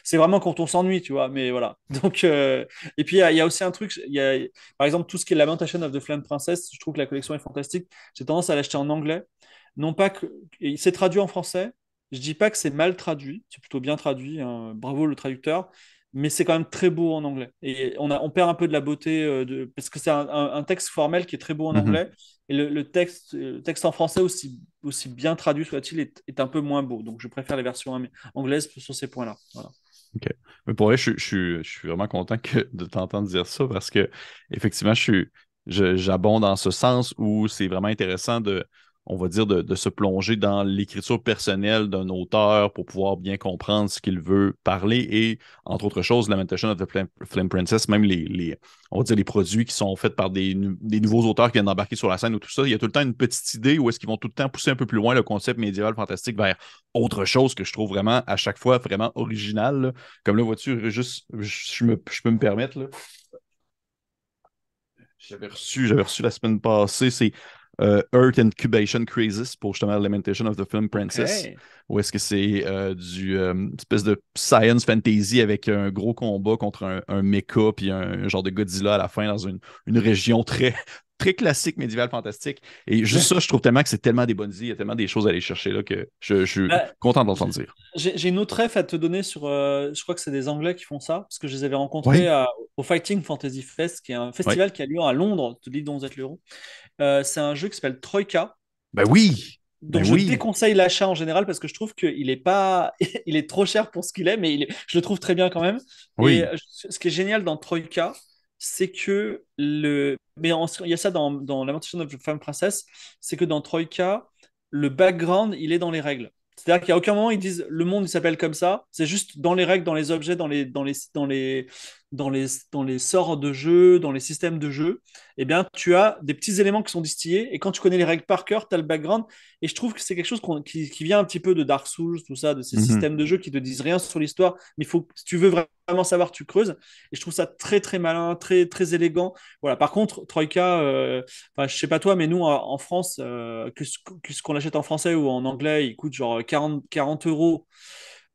Speaker 1: C'est vraiment quand on s'ennuie, tu vois. Mais voilà. Donc, euh, Et puis, il y, a aussi un truc. Y a, par exemple, tout ce qui est Lamentation of the Flame Princess, je trouve que la collection est fantastique. J'ai tendance à l'acheter en anglais. Non pas que. C'est traduit en français. Je dis pas que c'est mal traduit. C'est plutôt bien traduit. Hein. Bravo le traducteur mais c'est quand même très beau en anglais. Et on, a, on perd un peu de la beauté, euh, de, parce que c'est un, texte formel qui est très beau en mhm. anglais, le, texte, texte en français, aussi, bien traduit soit-il, est, un peu moins beau. Donc je préfère les versions anglaises sur ces points-là.
Speaker 2: OK. Mais pour vrai, je, suis vraiment content de t'entendre dire ça, parce que effectivement, je j'abonde dans ce sens où c'est vraiment intéressant de on va dire, de, se plonger dans l'écriture personnelle d'un auteur pour pouvoir bien comprendre ce qu'il veut parler et, entre autres choses, Lamentation of the Flame, Princess, même les, dire, les produits qui sont faits par des, nouveaux auteurs qui viennent d'embarquer sur la scène ou tout ça, il y a tout le temps une petite idée où est-ce qu'ils vont tout le temps pousser un peu plus loin le concept médiéval fantastique vers autre chose que je trouve vraiment à chaque fois vraiment original. Comme là, vois-tu, juste, je, me, peux me permettre. J'avais reçu, j'avais reçu la semaine passée, c'est euh, Earth Incubation Crisis pour justement Lamentation of the Film Princess. Où est-ce que c'est euh, du euh, espèce de science fantasy avec un gros combat contre un, un mecha puis un, genre de Godzilla à la fin dans une, une région très, très classique médiéval fantastique. Et juste ça, je trouve tellement que c'est tellement des bonnes idées, il y a tellement des choses à aller chercher là que je, suis bah, content d'entendre dire.
Speaker 1: J'ai une autre ref à te donner sur. Euh, je crois que c'est des Anglais qui font ça, parce que je les avais rencontrés au Fighting Fantasy Fest, qui est un festival qui a lieu à Londres, de l'île dont vous êtes l'euro. Euh, c'est un jeu qui s'appelle Troika.
Speaker 2: Ben oui!
Speaker 1: Donc
Speaker 2: ben
Speaker 1: je
Speaker 2: oui.
Speaker 1: déconseille l'achat en général parce que je trouve qu'il est pas, il est trop cher pour ce qu'il est, mais je le trouve très bien quand même.
Speaker 2: Oui.
Speaker 1: Et euh, ce qui est génial dans Troika, c'est que le. Mais il y a ça dans, dans Lamentation of the Femme Princess, c'est que dans Troika, le background, il est dans les règles. C'est-à-dire qu'à aucun moment ils disent le monde il s'appelle comme ça, c'est juste dans les règles, dans les objets, dans les, dans les, dans les, dans les, dans les sorts de jeu, dans les systèmes de jeu, eh bien, tu as des petits éléments qui sont distillés. Et quand tu connais les règles par cœur, tu as le background. Et je trouve que c'est quelque chose qui, qui, vient un petit peu de Dark Souls, tout ça, de ces mhm. systèmes de jeu qui te disent rien sur l'histoire. Mais faut, si tu veux vraiment savoir, tu creuses. Et je trouve ça très, très malin, très, très élégant. Voilà. Par contre, Troika, euh, je sais pas toi, mais nous, en, France, euh, que, ce qu'on achète en français ou en anglais, il coûte genre 40, 40 euros.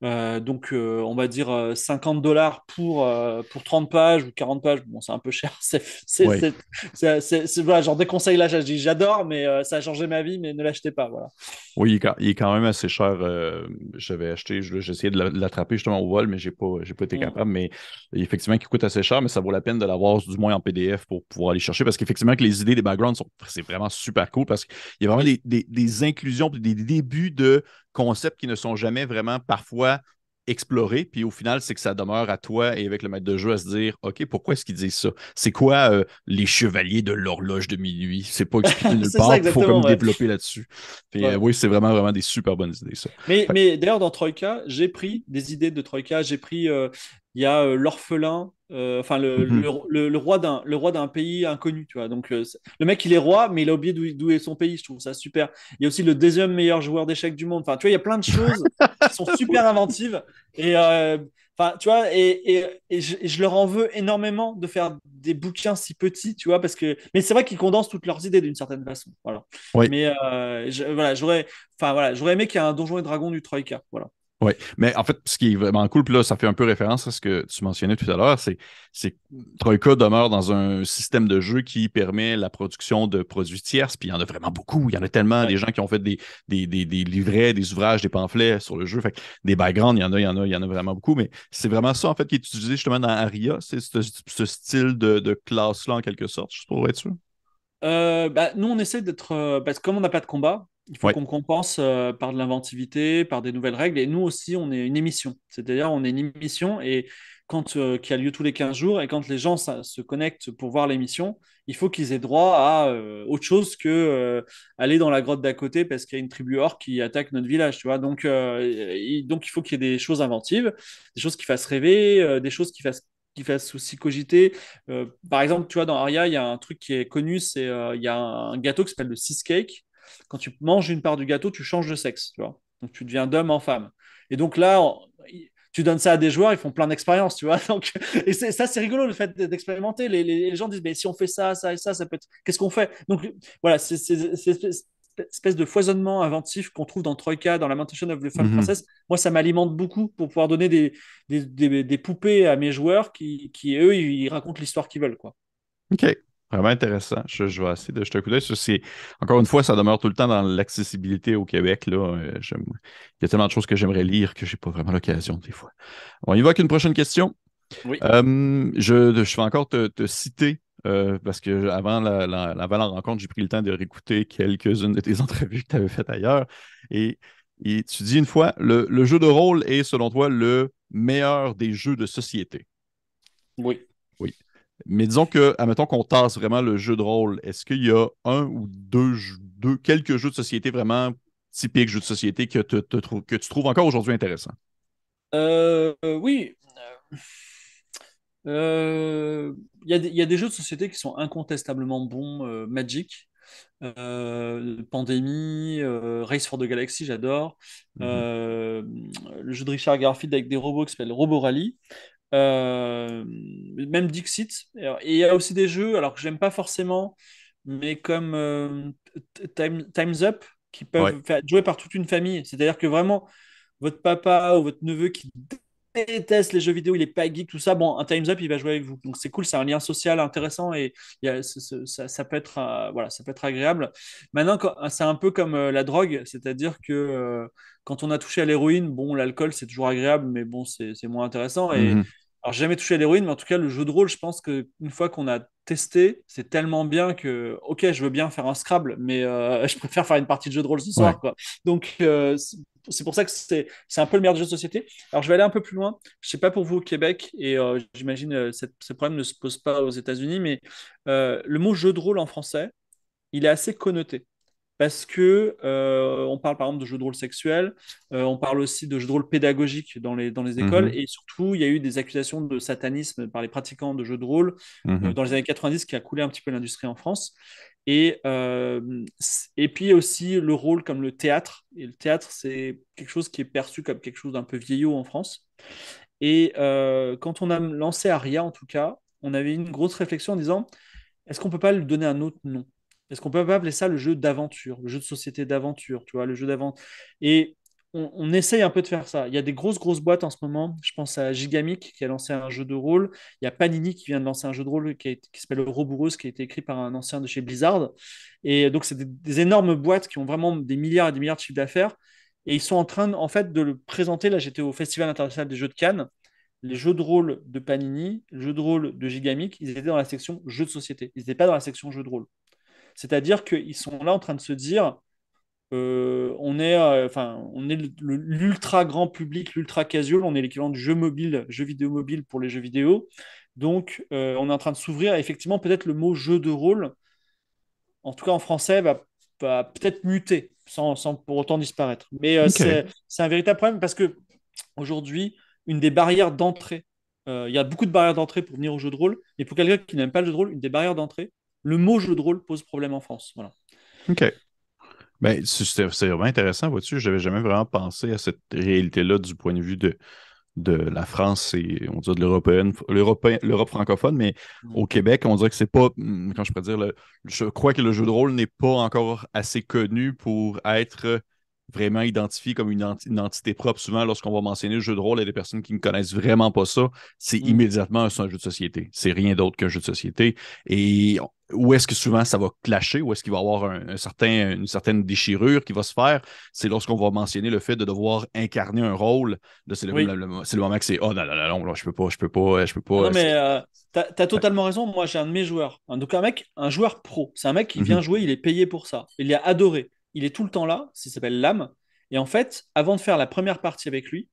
Speaker 1: Euh, donc, euh, on va dire euh, 50 dollars pour, euh, pour 30 pages ou 40 pages. Bon, c'est un peu cher. C'est,
Speaker 2: Oui.
Speaker 1: voilà, genre des conseils là, j'ai j'adore, mais euh, ça a changé ma vie, mais ne l'achetez pas. Voilà.
Speaker 2: Oui, il est quand, même assez cher. euh, j'avais acheté, je- j'ai essayé de l'a- de l'attraper justement au vol, mais j'ai pas, j'ai pas été
Speaker 1: Mm.
Speaker 2: capable. Mais effectivement, il coûte assez cher, mais ça vaut la peine de l'avoir du moins en PDF pour pouvoir aller chercher parce qu'effectivement, que les idées des backgrounds sont, c'est vraiment super cool parce qu'il y a vraiment des, des- des inclusions, des débuts de concepts qui ne sont jamais vraiment parfois explorés. Puis au final, c'est que ça demeure à toi et avec le maître de jeu à se dire, OK, pourquoi est-ce qu'ils disent ça? C'est quoi euh, les chevaliers de l'horloge de minuit? C'est pas expliqué nulle part. Il faut comme
Speaker 1: ouais.
Speaker 2: développer là-dessus. Puis,
Speaker 1: Ouais.
Speaker 2: euh, oui, c'est vraiment, vraiment des super bonnes idées, ça.
Speaker 1: Mais,
Speaker 2: Fait-
Speaker 1: mais d'ailleurs, dans Troïka, j'ai pris des idées de Troïka. J'ai pris, euh, il y a l'orphelin, euh, enfin le,
Speaker 2: Mhm.
Speaker 1: le, le- le roi d'un le roi d'un pays inconnu, tu vois. Donc euh, le mec, il est roi, mais il a oublié d'où est son pays. Je trouve ça super. Il y a aussi le deuxième meilleur joueur d'échecs du monde. Enfin, tu vois, il y a plein de choses qui sont super inventives. Et euh, enfin, tu vois, et, et, et je, et je leur en veux énormément de faire des bouquins si petits, tu vois, parce que. Mais c'est vrai qu'ils condensent toutes leurs idées d'une certaine façon. Voilà.
Speaker 2: Oui.
Speaker 1: Mais euh, je- voilà, j'aurais, enfin voilà, j'aurais aimé qu'il y ait un donjon et dragon du Troïka. Voilà.
Speaker 2: Oui, mais en fait, ce qui est vraiment cool, puis là, ça fait un peu référence à ce que tu mentionnais tout à l'heure, c'est que Troika demeure dans un système de jeu qui permet la production de produits tierces, puis il y en a vraiment beaucoup. Il y en a tellement
Speaker 1: Ouais.
Speaker 2: des gens qui ont fait des, des, des, des livrets, des ouvrages, des pamphlets sur le jeu. Fait que des backgrounds, il y en a, il y en a, il y en a vraiment beaucoup, mais c'est vraiment ça, en fait, qui est utilisé justement dans Aria, c'est ce, ce style de, de classe-là, en quelque sorte, juste pour être sûr.
Speaker 1: Euh, bah, nous, on essaie d'être. euh, parce que comme on n'a pas de combat, il faut
Speaker 2: Ouais.
Speaker 1: qu'on compense euh, par de l'inventivité, par des nouvelles règles. Et nous aussi, on est une émission. C'est-à-dire, on est une émission et quand, euh, qui a lieu tous les 15 jours. Et quand les gens ça, se connectent pour voir l'émission, il faut qu'ils aient droit à euh, autre chose que euh, aller dans la grotte d'à côté parce qu'il y a une tribu orque qui attaque notre village. Tu vois donc, et- donc, il faut qu'il y ait des choses inventives, des choses qui fassent rêver, des choses qui fassent qui fassent aussi cogiter. Par exemple, tu vois, dans Aria, il y a un truc qui est connu, c'est il y a un gâteau qui s'appelle le sis cake. Quand tu manges une part du gâteau, tu changes de sexe, tu vois. Donc tu deviens d'homme en femme. Et donc là, on- tu donnes ça à des joueurs, ils font plein d'expériences, tu vois. Donc, et ça, c'est rigolo le fait d'expérimenter. Les, les- les gens disent, mais si on fait ça, ça et ça, ça peut être. Qu'est-ce qu'on fait? Donc voilà, c'est espèce, de foisonnement inventif qu'on trouve dans Troika, dans Lamentation of the Femme
Speaker 2: Mhm.
Speaker 1: Princess. Moi, ça m'alimente beaucoup pour pouvoir donner des, des, des- des poupées à mes joueurs qui, qui eux, ils racontent l'histoire qu'ils veulent, quoi.
Speaker 2: OK. Vraiment intéressant. Je, je vais essayer de jeter un coup d'œil. Encore une fois, ça demeure tout le temps dans l'accessibilité au Québec. Là. Euh, Il y a tellement de choses que j'aimerais lire que j'ai pas vraiment l'occasion des fois. On y va avec une prochaine question.
Speaker 1: Oui.
Speaker 2: Euh, je, je vais encore te, te citer, euh, parce que avant la, la- avant la rencontre, j'ai pris le temps de réécouter quelques-unes de tes entrevues que tu avais faites ailleurs. Et, et tu dis une fois, le, le jeu de rôle est, selon toi, le meilleur des jeux de société.
Speaker 1: Oui.
Speaker 2: Mais disons que, admettons qu'on tasse vraiment le jeu de rôle, est-ce qu'il y a un ou deux, deux quelques jeux de société vraiment typiques jeux de société que, te- te trou- que tu trouves encore aujourd'hui intéressants?
Speaker 1: Euh, oui. Euh, Il y, a des- il y a des jeux de société qui sont incontestablement bons. euh, Magic, euh, Pandémie, euh, Race for the Galaxy, j'adore.
Speaker 2: Mhm.
Speaker 1: Le jeu de Richard Garfield avec des robots qui s'appelle Robo Rally. Euh, même Dixit. Et il y a aussi des jeux, alors que j'aime pas forcément, mais comme euh, Time- Time's Up, qui peuvent
Speaker 2: Ouais.
Speaker 1: faire- être joués par toute une famille. C'est-à-dire que vraiment, votre papa ou votre neveu qui déteste les jeux vidéo, il est pas geek, tout ça, bon, un Time's Up, il va jouer avec vous. Donc c'est cool, c'est un lien social intéressant et ça, peut être, euh, voilà, ça peut être agréable. Maintenant, quand- c'est un peu comme euh, la drogue, c'est-à-dire que euh, quand on a touché à l'héroïne, bon, l'alcool, c'est toujours agréable, mais bon, c'est moins intéressant. Et
Speaker 2: Mhm.
Speaker 1: Alors, j'ai jamais touché à l'héroïne, mais en tout cas, le jeu de rôle, je pense que une fois qu'on a testé, c'est tellement bien que, ok, je veux bien faire un Scrabble, mais euh, je préfère faire une partie de jeu de rôle ce soir,
Speaker 2: Ouais.
Speaker 1: quoi. Donc, euh, c'est pour ça que c'est c'est un peu le meilleur jeu de société. Alors, je vais aller un peu plus loin. Je sais pas pour vous au Québec, et euh, j'imagine euh, ce problème ne se pose pas aux États-Unis, mais le mot jeu de rôle en français, il est assez connoté. Parce que euh, on parle par exemple de jeux de rôle sexuels, euh, on parle aussi de jeux de rôle pédagogiques dans les, dans les écoles,
Speaker 2: Mhm.
Speaker 1: et surtout, il y a eu des accusations de satanisme par les pratiquants de jeux de rôle euh,
Speaker 2: Mhm.
Speaker 1: dans les années 90 qui a coulé un petit peu l'industrie en France. Et, et puis aussi le rôle comme le théâtre. Et le théâtre, c'est quelque chose qui est perçu comme quelque chose d'un peu vieillot en France. Et quand on a lancé Aria, en tout cas, on avait une grosse réflexion en disant, est-ce qu'on peut pas lui donner un autre nom? Est-ce qu'on peut pas appeler ça le jeu d'aventure, le jeu de société d'aventure, tu vois, le jeu d'aventure. Et on, essaye un peu de faire ça. Il y a des grosses, grosses boîtes en ce moment. Je pense à Gigamic qui a lancé un jeu de rôle. Il y a Panini qui vient de lancer un jeu de rôle qui, s'appelle Roboureuse, qui a été écrit par un ancien de chez Blizzard. Et donc, c'est des, énormes boîtes qui ont vraiment des milliards et des milliards de chiffres d'affaires. Et ils sont en train, en fait, de le présenter. Là, j'étais au Festival international des jeux de Cannes. Les jeux de rôle de Panini, les jeux de rôle de Gigamic, ils étaient dans la section jeux de société. Ils n'étaient pas dans la section jeux de rôle. C'est-à-dire qu'ils sont là en train de se dire euh, on est, euh, enfin, on est l'ultra grand public, l'ultra casual, on est l'équivalent du jeu mobile, jeu vidéo mobile pour les jeux vidéo. Donc, euh, on est en train de s'ouvrir. Effectivement, peut-être le mot jeu de rôle, en tout cas en français, va, peut-être muter sans, pour autant disparaître. Mais c'est un véritable problème parce que aujourd'hui, une des barrières d'entrée, il y a beaucoup de barrières d'entrée pour venir au jeu de rôle, et pour quelqu'un qui n'aime pas le jeu de rôle, une des barrières d'entrée, le mot jeu de rôle pose problème en France. Voilà.
Speaker 2: OK. Ben, c'est vraiment intéressant, vois-tu. Je n'avais jamais vraiment pensé à cette réalité-là du point de vue de, de la France et on dirait de l'Europe francophone, mais au Québec, on dirait que c'est pas, hmm, quand je pourrais dire, je crois que le jeu de rôle n'est pas encore assez connu pour être vraiment identifié comme une, entité propre. Souvent, lorsqu'on va mentionner le jeu de rôle, a des personnes qui ne connaissent vraiment pas ça. C'est mm. immédiatement un, jeu de société. C'est rien d'autre qu'un jeu de société. Et où est-ce que souvent ça va clasher, où est-ce qu'il va y avoir un, certain, une certaine déchirure qui va se faire, c'est lorsqu'on va mentionner le fait de devoir incarner un rôle. C'est le, moment que c'est Oh non, non, non, non, je peux pas, je peux pas, je peux pas.
Speaker 1: Non, mais euh, tu as, totalement raison. Moi, j'ai un de mes joueurs. Donc, un mec, un joueur pro. C'est un mec qui vient mhm. jouer, il est payé pour ça. Il a adoré il est tout le temps là, ça s'appelle l'âme. Et en fait, avant de faire la première partie avec lui,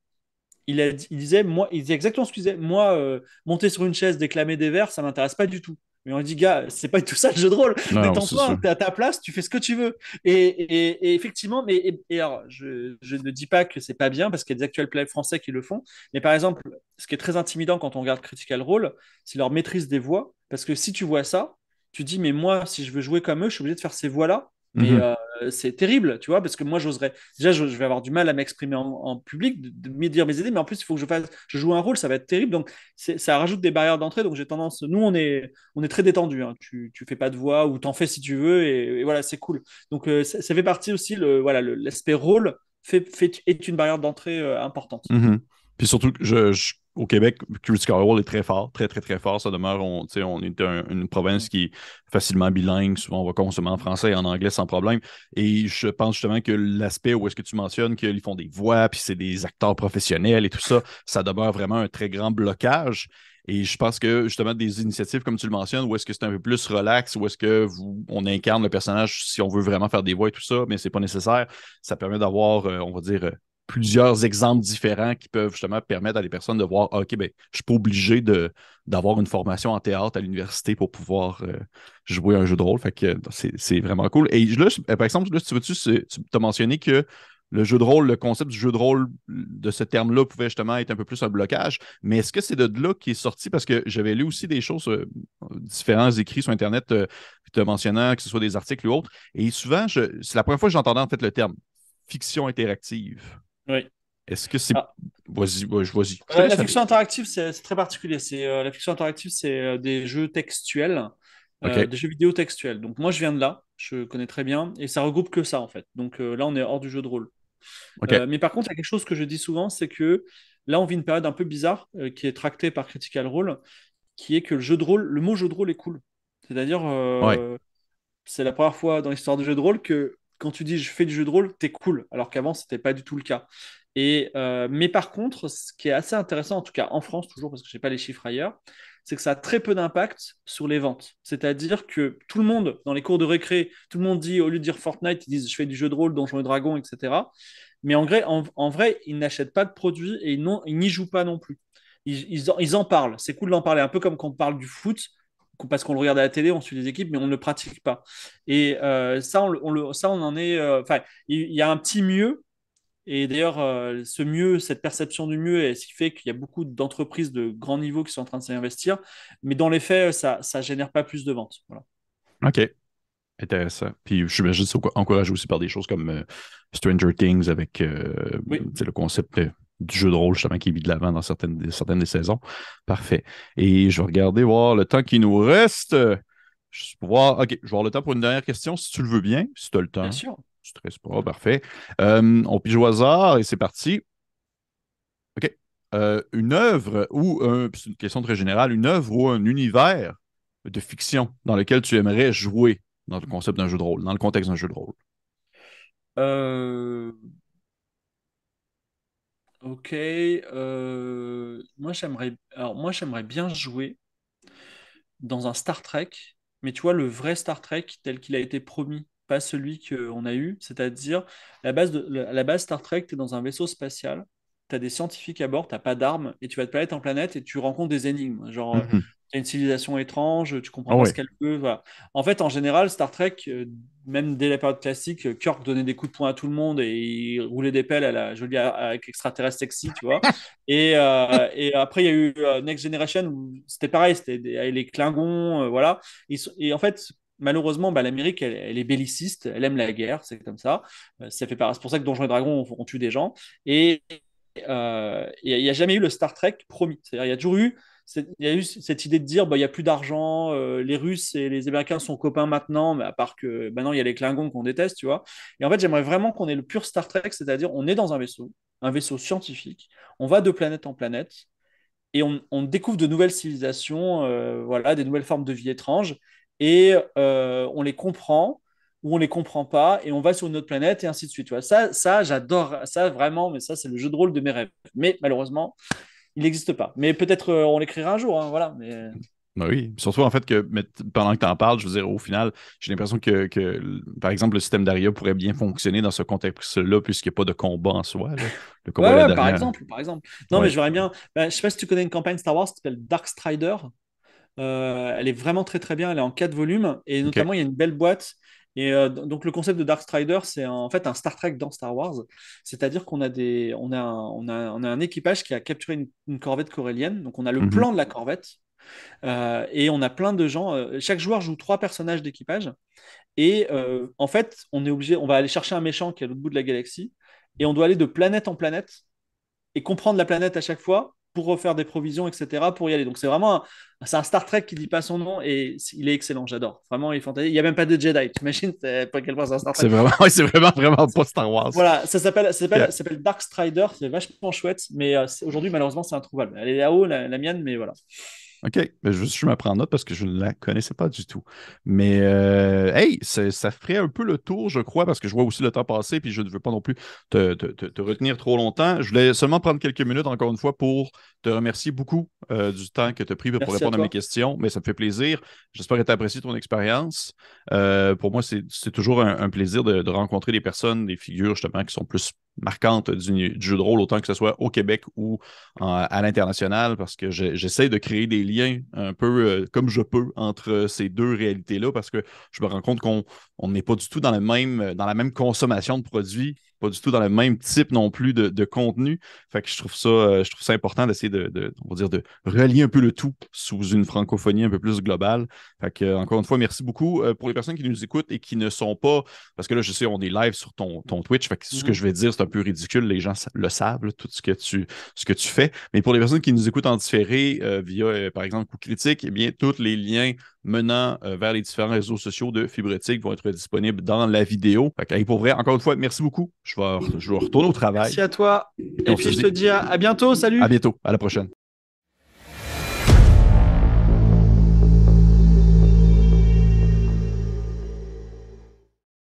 Speaker 1: il, a, il disait, moi, il disait exactement ce qu'il disait. Moi, euh, monter sur une chaise, déclamer des vers, ça m'intéresse pas du tout. Mais on dit, gars, c'est pas tout ça le jeu de rôle. Détends-toi, t'es à ta place, tu fais ce que tu veux. Et, effectivement, mais et, alors, je, ne dis pas que c'est pas bien parce qu'il y a des actuels players français qui le font. Mais par exemple, ce qui est très intimidant quand on regarde Critical Role, c'est leur maîtrise des voix. Parce que si tu vois ça, tu dis, mais moi, si je veux jouer comme eux, je suis obligé de faire ces voix-là. Mais mhm. euh, c'est terrible, tu vois, parce que moi, j'oserais. Déjà, je, vais avoir du mal à m'exprimer en, public, de, me dire mes idées, mais en plus, il faut que je fasse, je joue un rôle, ça va être terrible. Donc, ça rajoute des barrières d'entrée. Donc, j'ai tendance. Nous, on est, on est très détendu. Hein. Tu, tu fais pas de voix ou t'en fais si tu veux, et, voilà, c'est cool. Donc, euh, ça, fait partie aussi, le, voilà, l'aspect rôle fait, est une barrière d'entrée euh, importante.
Speaker 2: Mhm. Puis surtout, je au Québec, Critical Role est très fort, très, très, très fort. Ça demeure, on, on est une province qui est facilement bilingue. Souvent, on va consommer en français et en anglais sans problème. Et je pense justement que l'aspect où est-ce que tu mentionnes qu'ils font des voix, puis c'est des acteurs professionnels et tout ça, ça demeure vraiment un très grand blocage. Et je pense que justement des initiatives comme tu le mentionnes, où est-ce que c'est un peu plus relax, où est-ce que vous, on incarne le personnage si on veut vraiment faire des voix et tout ça, mais c'est pas nécessaire. Ça permet d'avoir, euh, on va dire, plusieurs exemples différents qui peuvent justement permettre à des personnes de voir, OK, ben, je suis pas obligé d'avoir une formation en théâtre à l'université pour pouvoir euh, jouer un jeu de rôle. C'est vraiment cool. Et là, par exemple, là, tu veux-tu, tu as mentionné que le jeu de rôle, le concept du jeu de rôle de ce terme-là pouvait justement être un peu plus un blocage. Mais est-ce que c'est de là qui est sorti? Parce que j'avais lu aussi des choses, euh, différents écrits sur Internet, euh, te mentionnant que ce soit des articles ou autres. Et souvent, c'est la première fois que j'entendais en fait le terme fiction interactive.
Speaker 1: Oui.
Speaker 2: Est-ce que c'est. Ah. Vas-y, vas-y.
Speaker 1: la fiction interactive, c'est très particulier. C'est euh, la fiction interactive, c'est euh, des jeux textuels, euh, des jeux vidéo textuels. Donc moi, je viens de là, je connais très bien, et ça regroupe que ça en fait. Donc là, on est hors du jeu de rôle. mais par contre, il y a quelque chose que je dis souvent, c'est que là, on vit une période un peu bizarre qui est tractée par Critical Role, qui est que le jeu de rôle, le mot jeu de rôle est cool. C'est-à-dire, c'est la première fois dans l'histoire du jeu de rôle que quand tu dis je fais du jeu de rôle, t'es cool, alors qu'avant, c'était pas du tout le cas. Et, euh, mais par contre, ce qui est assez intéressant, en tout cas en France, toujours parce que je n'ai pas les chiffres ailleurs, c'est que ça a très peu d'impact sur les ventes. C'est-à-dire que tout le monde, dans les cours de récré, tout le monde dit, au lieu de dire Fortnite, ils disent je fais du jeu de rôle, Donjons et Dragons, etc. Mais en vrai, en, vrai ils n'achètent pas de produits et ils, n'y jouent pas non plus. Ils en, parlent. C'est cool d'en parler, un peu comme quand on parle du foot parce qu'on le regarde à la télé, on suit les équipes, mais on ne le pratique pas. Et euh, ça, on, le, ça, on en est. Euh, enfin, il y, a un petit mieux. Et d'ailleurs, euh, ce mieux, cette perception du mieux, est ce qui fait qu'il y a beaucoup d'entreprises de grand niveau qui sont en train de s'investir. Mais dans les faits, ça ne génère pas plus de ventes. Voilà.
Speaker 2: OK. Intéressant. Puis je suis juste encouragé aussi par des choses comme Stranger Things avec le concept du jeu de rôle justement qui vit de l'avant dans certaines, certaines des saisons. Parfait. Et je vais regarder voir le temps qui nous reste. Je vais voir, OK, je vais avoir le temps pour une dernière question si tu le veux bien, si tu as le temps.
Speaker 1: Bien sûr.
Speaker 2: stresse pas, parfait. Euh, on pige au hasard et c'est parti. OK. Euh, une œuvre ou, c'est une question très générale, une œuvre ou un univers de fiction dans lequel tu aimerais jouer dans le concept d'un jeu de rôle, dans le contexte d'un jeu de rôle?
Speaker 1: Euh... Ok. euh, Moi, j'aimerais... Bien jouer dans un Star Trek, mais tu vois, le vrai Star Trek tel qu'il a été promis, pas celui qu'on a eu, c'est-à-dire la base la base Star Trek, tu es dans un vaisseau spatial, tu as des scientifiques à bord, tu pas d'armes, et tu vas de planète en planète et tu rencontres des énigmes. Genre,
Speaker 2: Mhm.
Speaker 1: Une civilisation étrange, tu comprends
Speaker 2: Ah
Speaker 1: pas
Speaker 2: ouais.
Speaker 1: ce qu'elle veut. voilà. En fait, en général, Star Trek, euh, même dès la période classique, euh, Kirk donnait des coups de poing à tout le monde et il roulait des pelles à la jolie a- avec extraterrestre sexy, tu vois. Et, euh, et après, il y a eu Next Generation où c'était pareil, c'était les Klingons, euh, voilà. Et, et en fait, malheureusement, bah, l'Amérique, elle, elle est belliciste, elle aime la guerre, c'est comme ça. Euh, ça fait. C'est pour ça que Donjons et Dragons, on, on tue des gens. Et euh, il n'y a jamais eu le Star Trek promis. C'est-à-dire, il y a toujours eu, il y a eu cette idée de dire bah, il n'y a plus d'argent, euh, les Russes et les Américains sont copains maintenant, mais à part que maintenant il y a les Klingons qu'on déteste, tu vois. Et en fait, j'aimerais vraiment qu'on ait le pur Star Trek, c'est-à-dire on est dans un vaisseau, un vaisseau scientifique, on va de planète en planète et on, découvre de nouvelles civilisations, euh, voilà, des nouvelles formes de vie étranges, et euh, on les comprend ou on les comprend pas, et on va sur une autre planète, et ainsi de suite. Tu vois. Ça, ça j'adore ça vraiment, mais ça, c'est le jeu de rôle de mes rêves. Mais malheureusement, il n'existe pas. Mais peut-être euh, on l'écrira un jour, hein, voilà. Mais...
Speaker 2: Ben oui, surtout en fait que mais pendant que tu en parles, je veux dire, au final, j'ai l'impression que, que, par exemple, le système d'Aria pourrait bien fonctionner dans ce contexte-là, puisqu'il n'y a pas de combat en soi. là. Le combat
Speaker 1: Ouais, ouais, par exemple, par exemple. Non, mais je verrais bien. Ben, je sais pas si tu connais une campagne Star Wars qui s'appelle Dark Strider. Euh, elle est vraiment très très bien. Elle est en quatre volumes et notamment il y a une belle boîte. Et euh, donc le concept de Dark Strider, c'est en fait un Star Trek dans Star Wars. C'est-à-dire qu'on a des, on a un, on a, on a un équipage qui a capturé une, une corvette corélienne. Donc on a le
Speaker 2: Mhm.
Speaker 1: plan de la corvette euh, et on a plein de gens. euh, chaque joueur joue trois personnages d'équipage. Et en fait, on est obligé, on va aller chercher un méchant qui est à l'autre bout de la galaxie et on doit aller de planète en planète et comprendre la planète à chaque fois pour refaire des provisions, etc. pour y aller. Donc c'est vraiment un, c'est un Star Trek qui dit pas son nom et il est excellent, j'adore. Vraiment, il est fantastique. Il n'y a même pas de Jedi. Tu imagines à quel point c'est un Star
Speaker 2: C'est
Speaker 1: Trek.
Speaker 2: vraiment, ouais, c'est vraiment, vraiment pas Star Wars.
Speaker 1: Voilà, ça s'appelle, ça s'appelle,
Speaker 2: Yeah.
Speaker 1: ça s'appelle Dark Strider, c'est vachement chouette, mais euh, c'est- aujourd'hui, malheureusement, c'est introuvable. Elle est là-haut, la, la mienne, mais voilà.
Speaker 2: OK. Ben, je, je me prends note parce que je ne la connaissais pas du tout. Mais, euh, hey, ça, ferait un peu le tour, je crois, parce que je vois aussi le temps passer, puis je ne veux pas non plus te, te- te- te retenir trop longtemps. Je voulais seulement prendre quelques minutes, encore une fois, pour te remercier beaucoup euh, du temps que tu as pris pour
Speaker 1: Merci
Speaker 2: répondre à mes questions. Mais ça me fait plaisir. J'espère que tu as apprécié ton expérience. Euh, pour moi, c'est c'est toujours un, un plaisir de, de rencontrer des personnes, des figures, justement, qui sont plus marquantes du, du jeu de rôle, autant que ce soit au Québec ou à l'international, parce que j'essaie de créer des liens un peu euh, comme je peux entre ces deux réalités-là, parce que je me rends compte qu'on on n'est pas du tout dans, le dans la même consommation de produits, pas du tout dans le même type non plus de, de contenu. Fait que je trouve ça, euh, je trouve ça important d'essayer de, de- on va dire, de relier un peu le tout sous une francophonie un peu plus globale. Fait que, euh, encore une fois, merci beaucoup. Euh, pour les personnes qui nous écoutent et qui ne sont pas, parce que là, je sais, on est live sur ton, ton Twitch, fait que ce que
Speaker 1: Mhm.
Speaker 2: je vais dire, c'est un peu ridicule, les gens le savent, là, tout ce que tu, ce que tu fais. Mais pour les personnes qui nous écoutent en différé euh, via, euh, par exemple, Coup Critique, eh bien, tous les liens menant euh, vers les différents réseaux sociaux de Fibretique vont être disponibles dans la vidéo. Fait que, pour vrai, encore une fois, merci beaucoup. Je vais, je vais retourner au travail.
Speaker 1: Merci à toi. Et puis je te dis à, à bientôt. Salut.
Speaker 2: À bientôt. À la prochaine.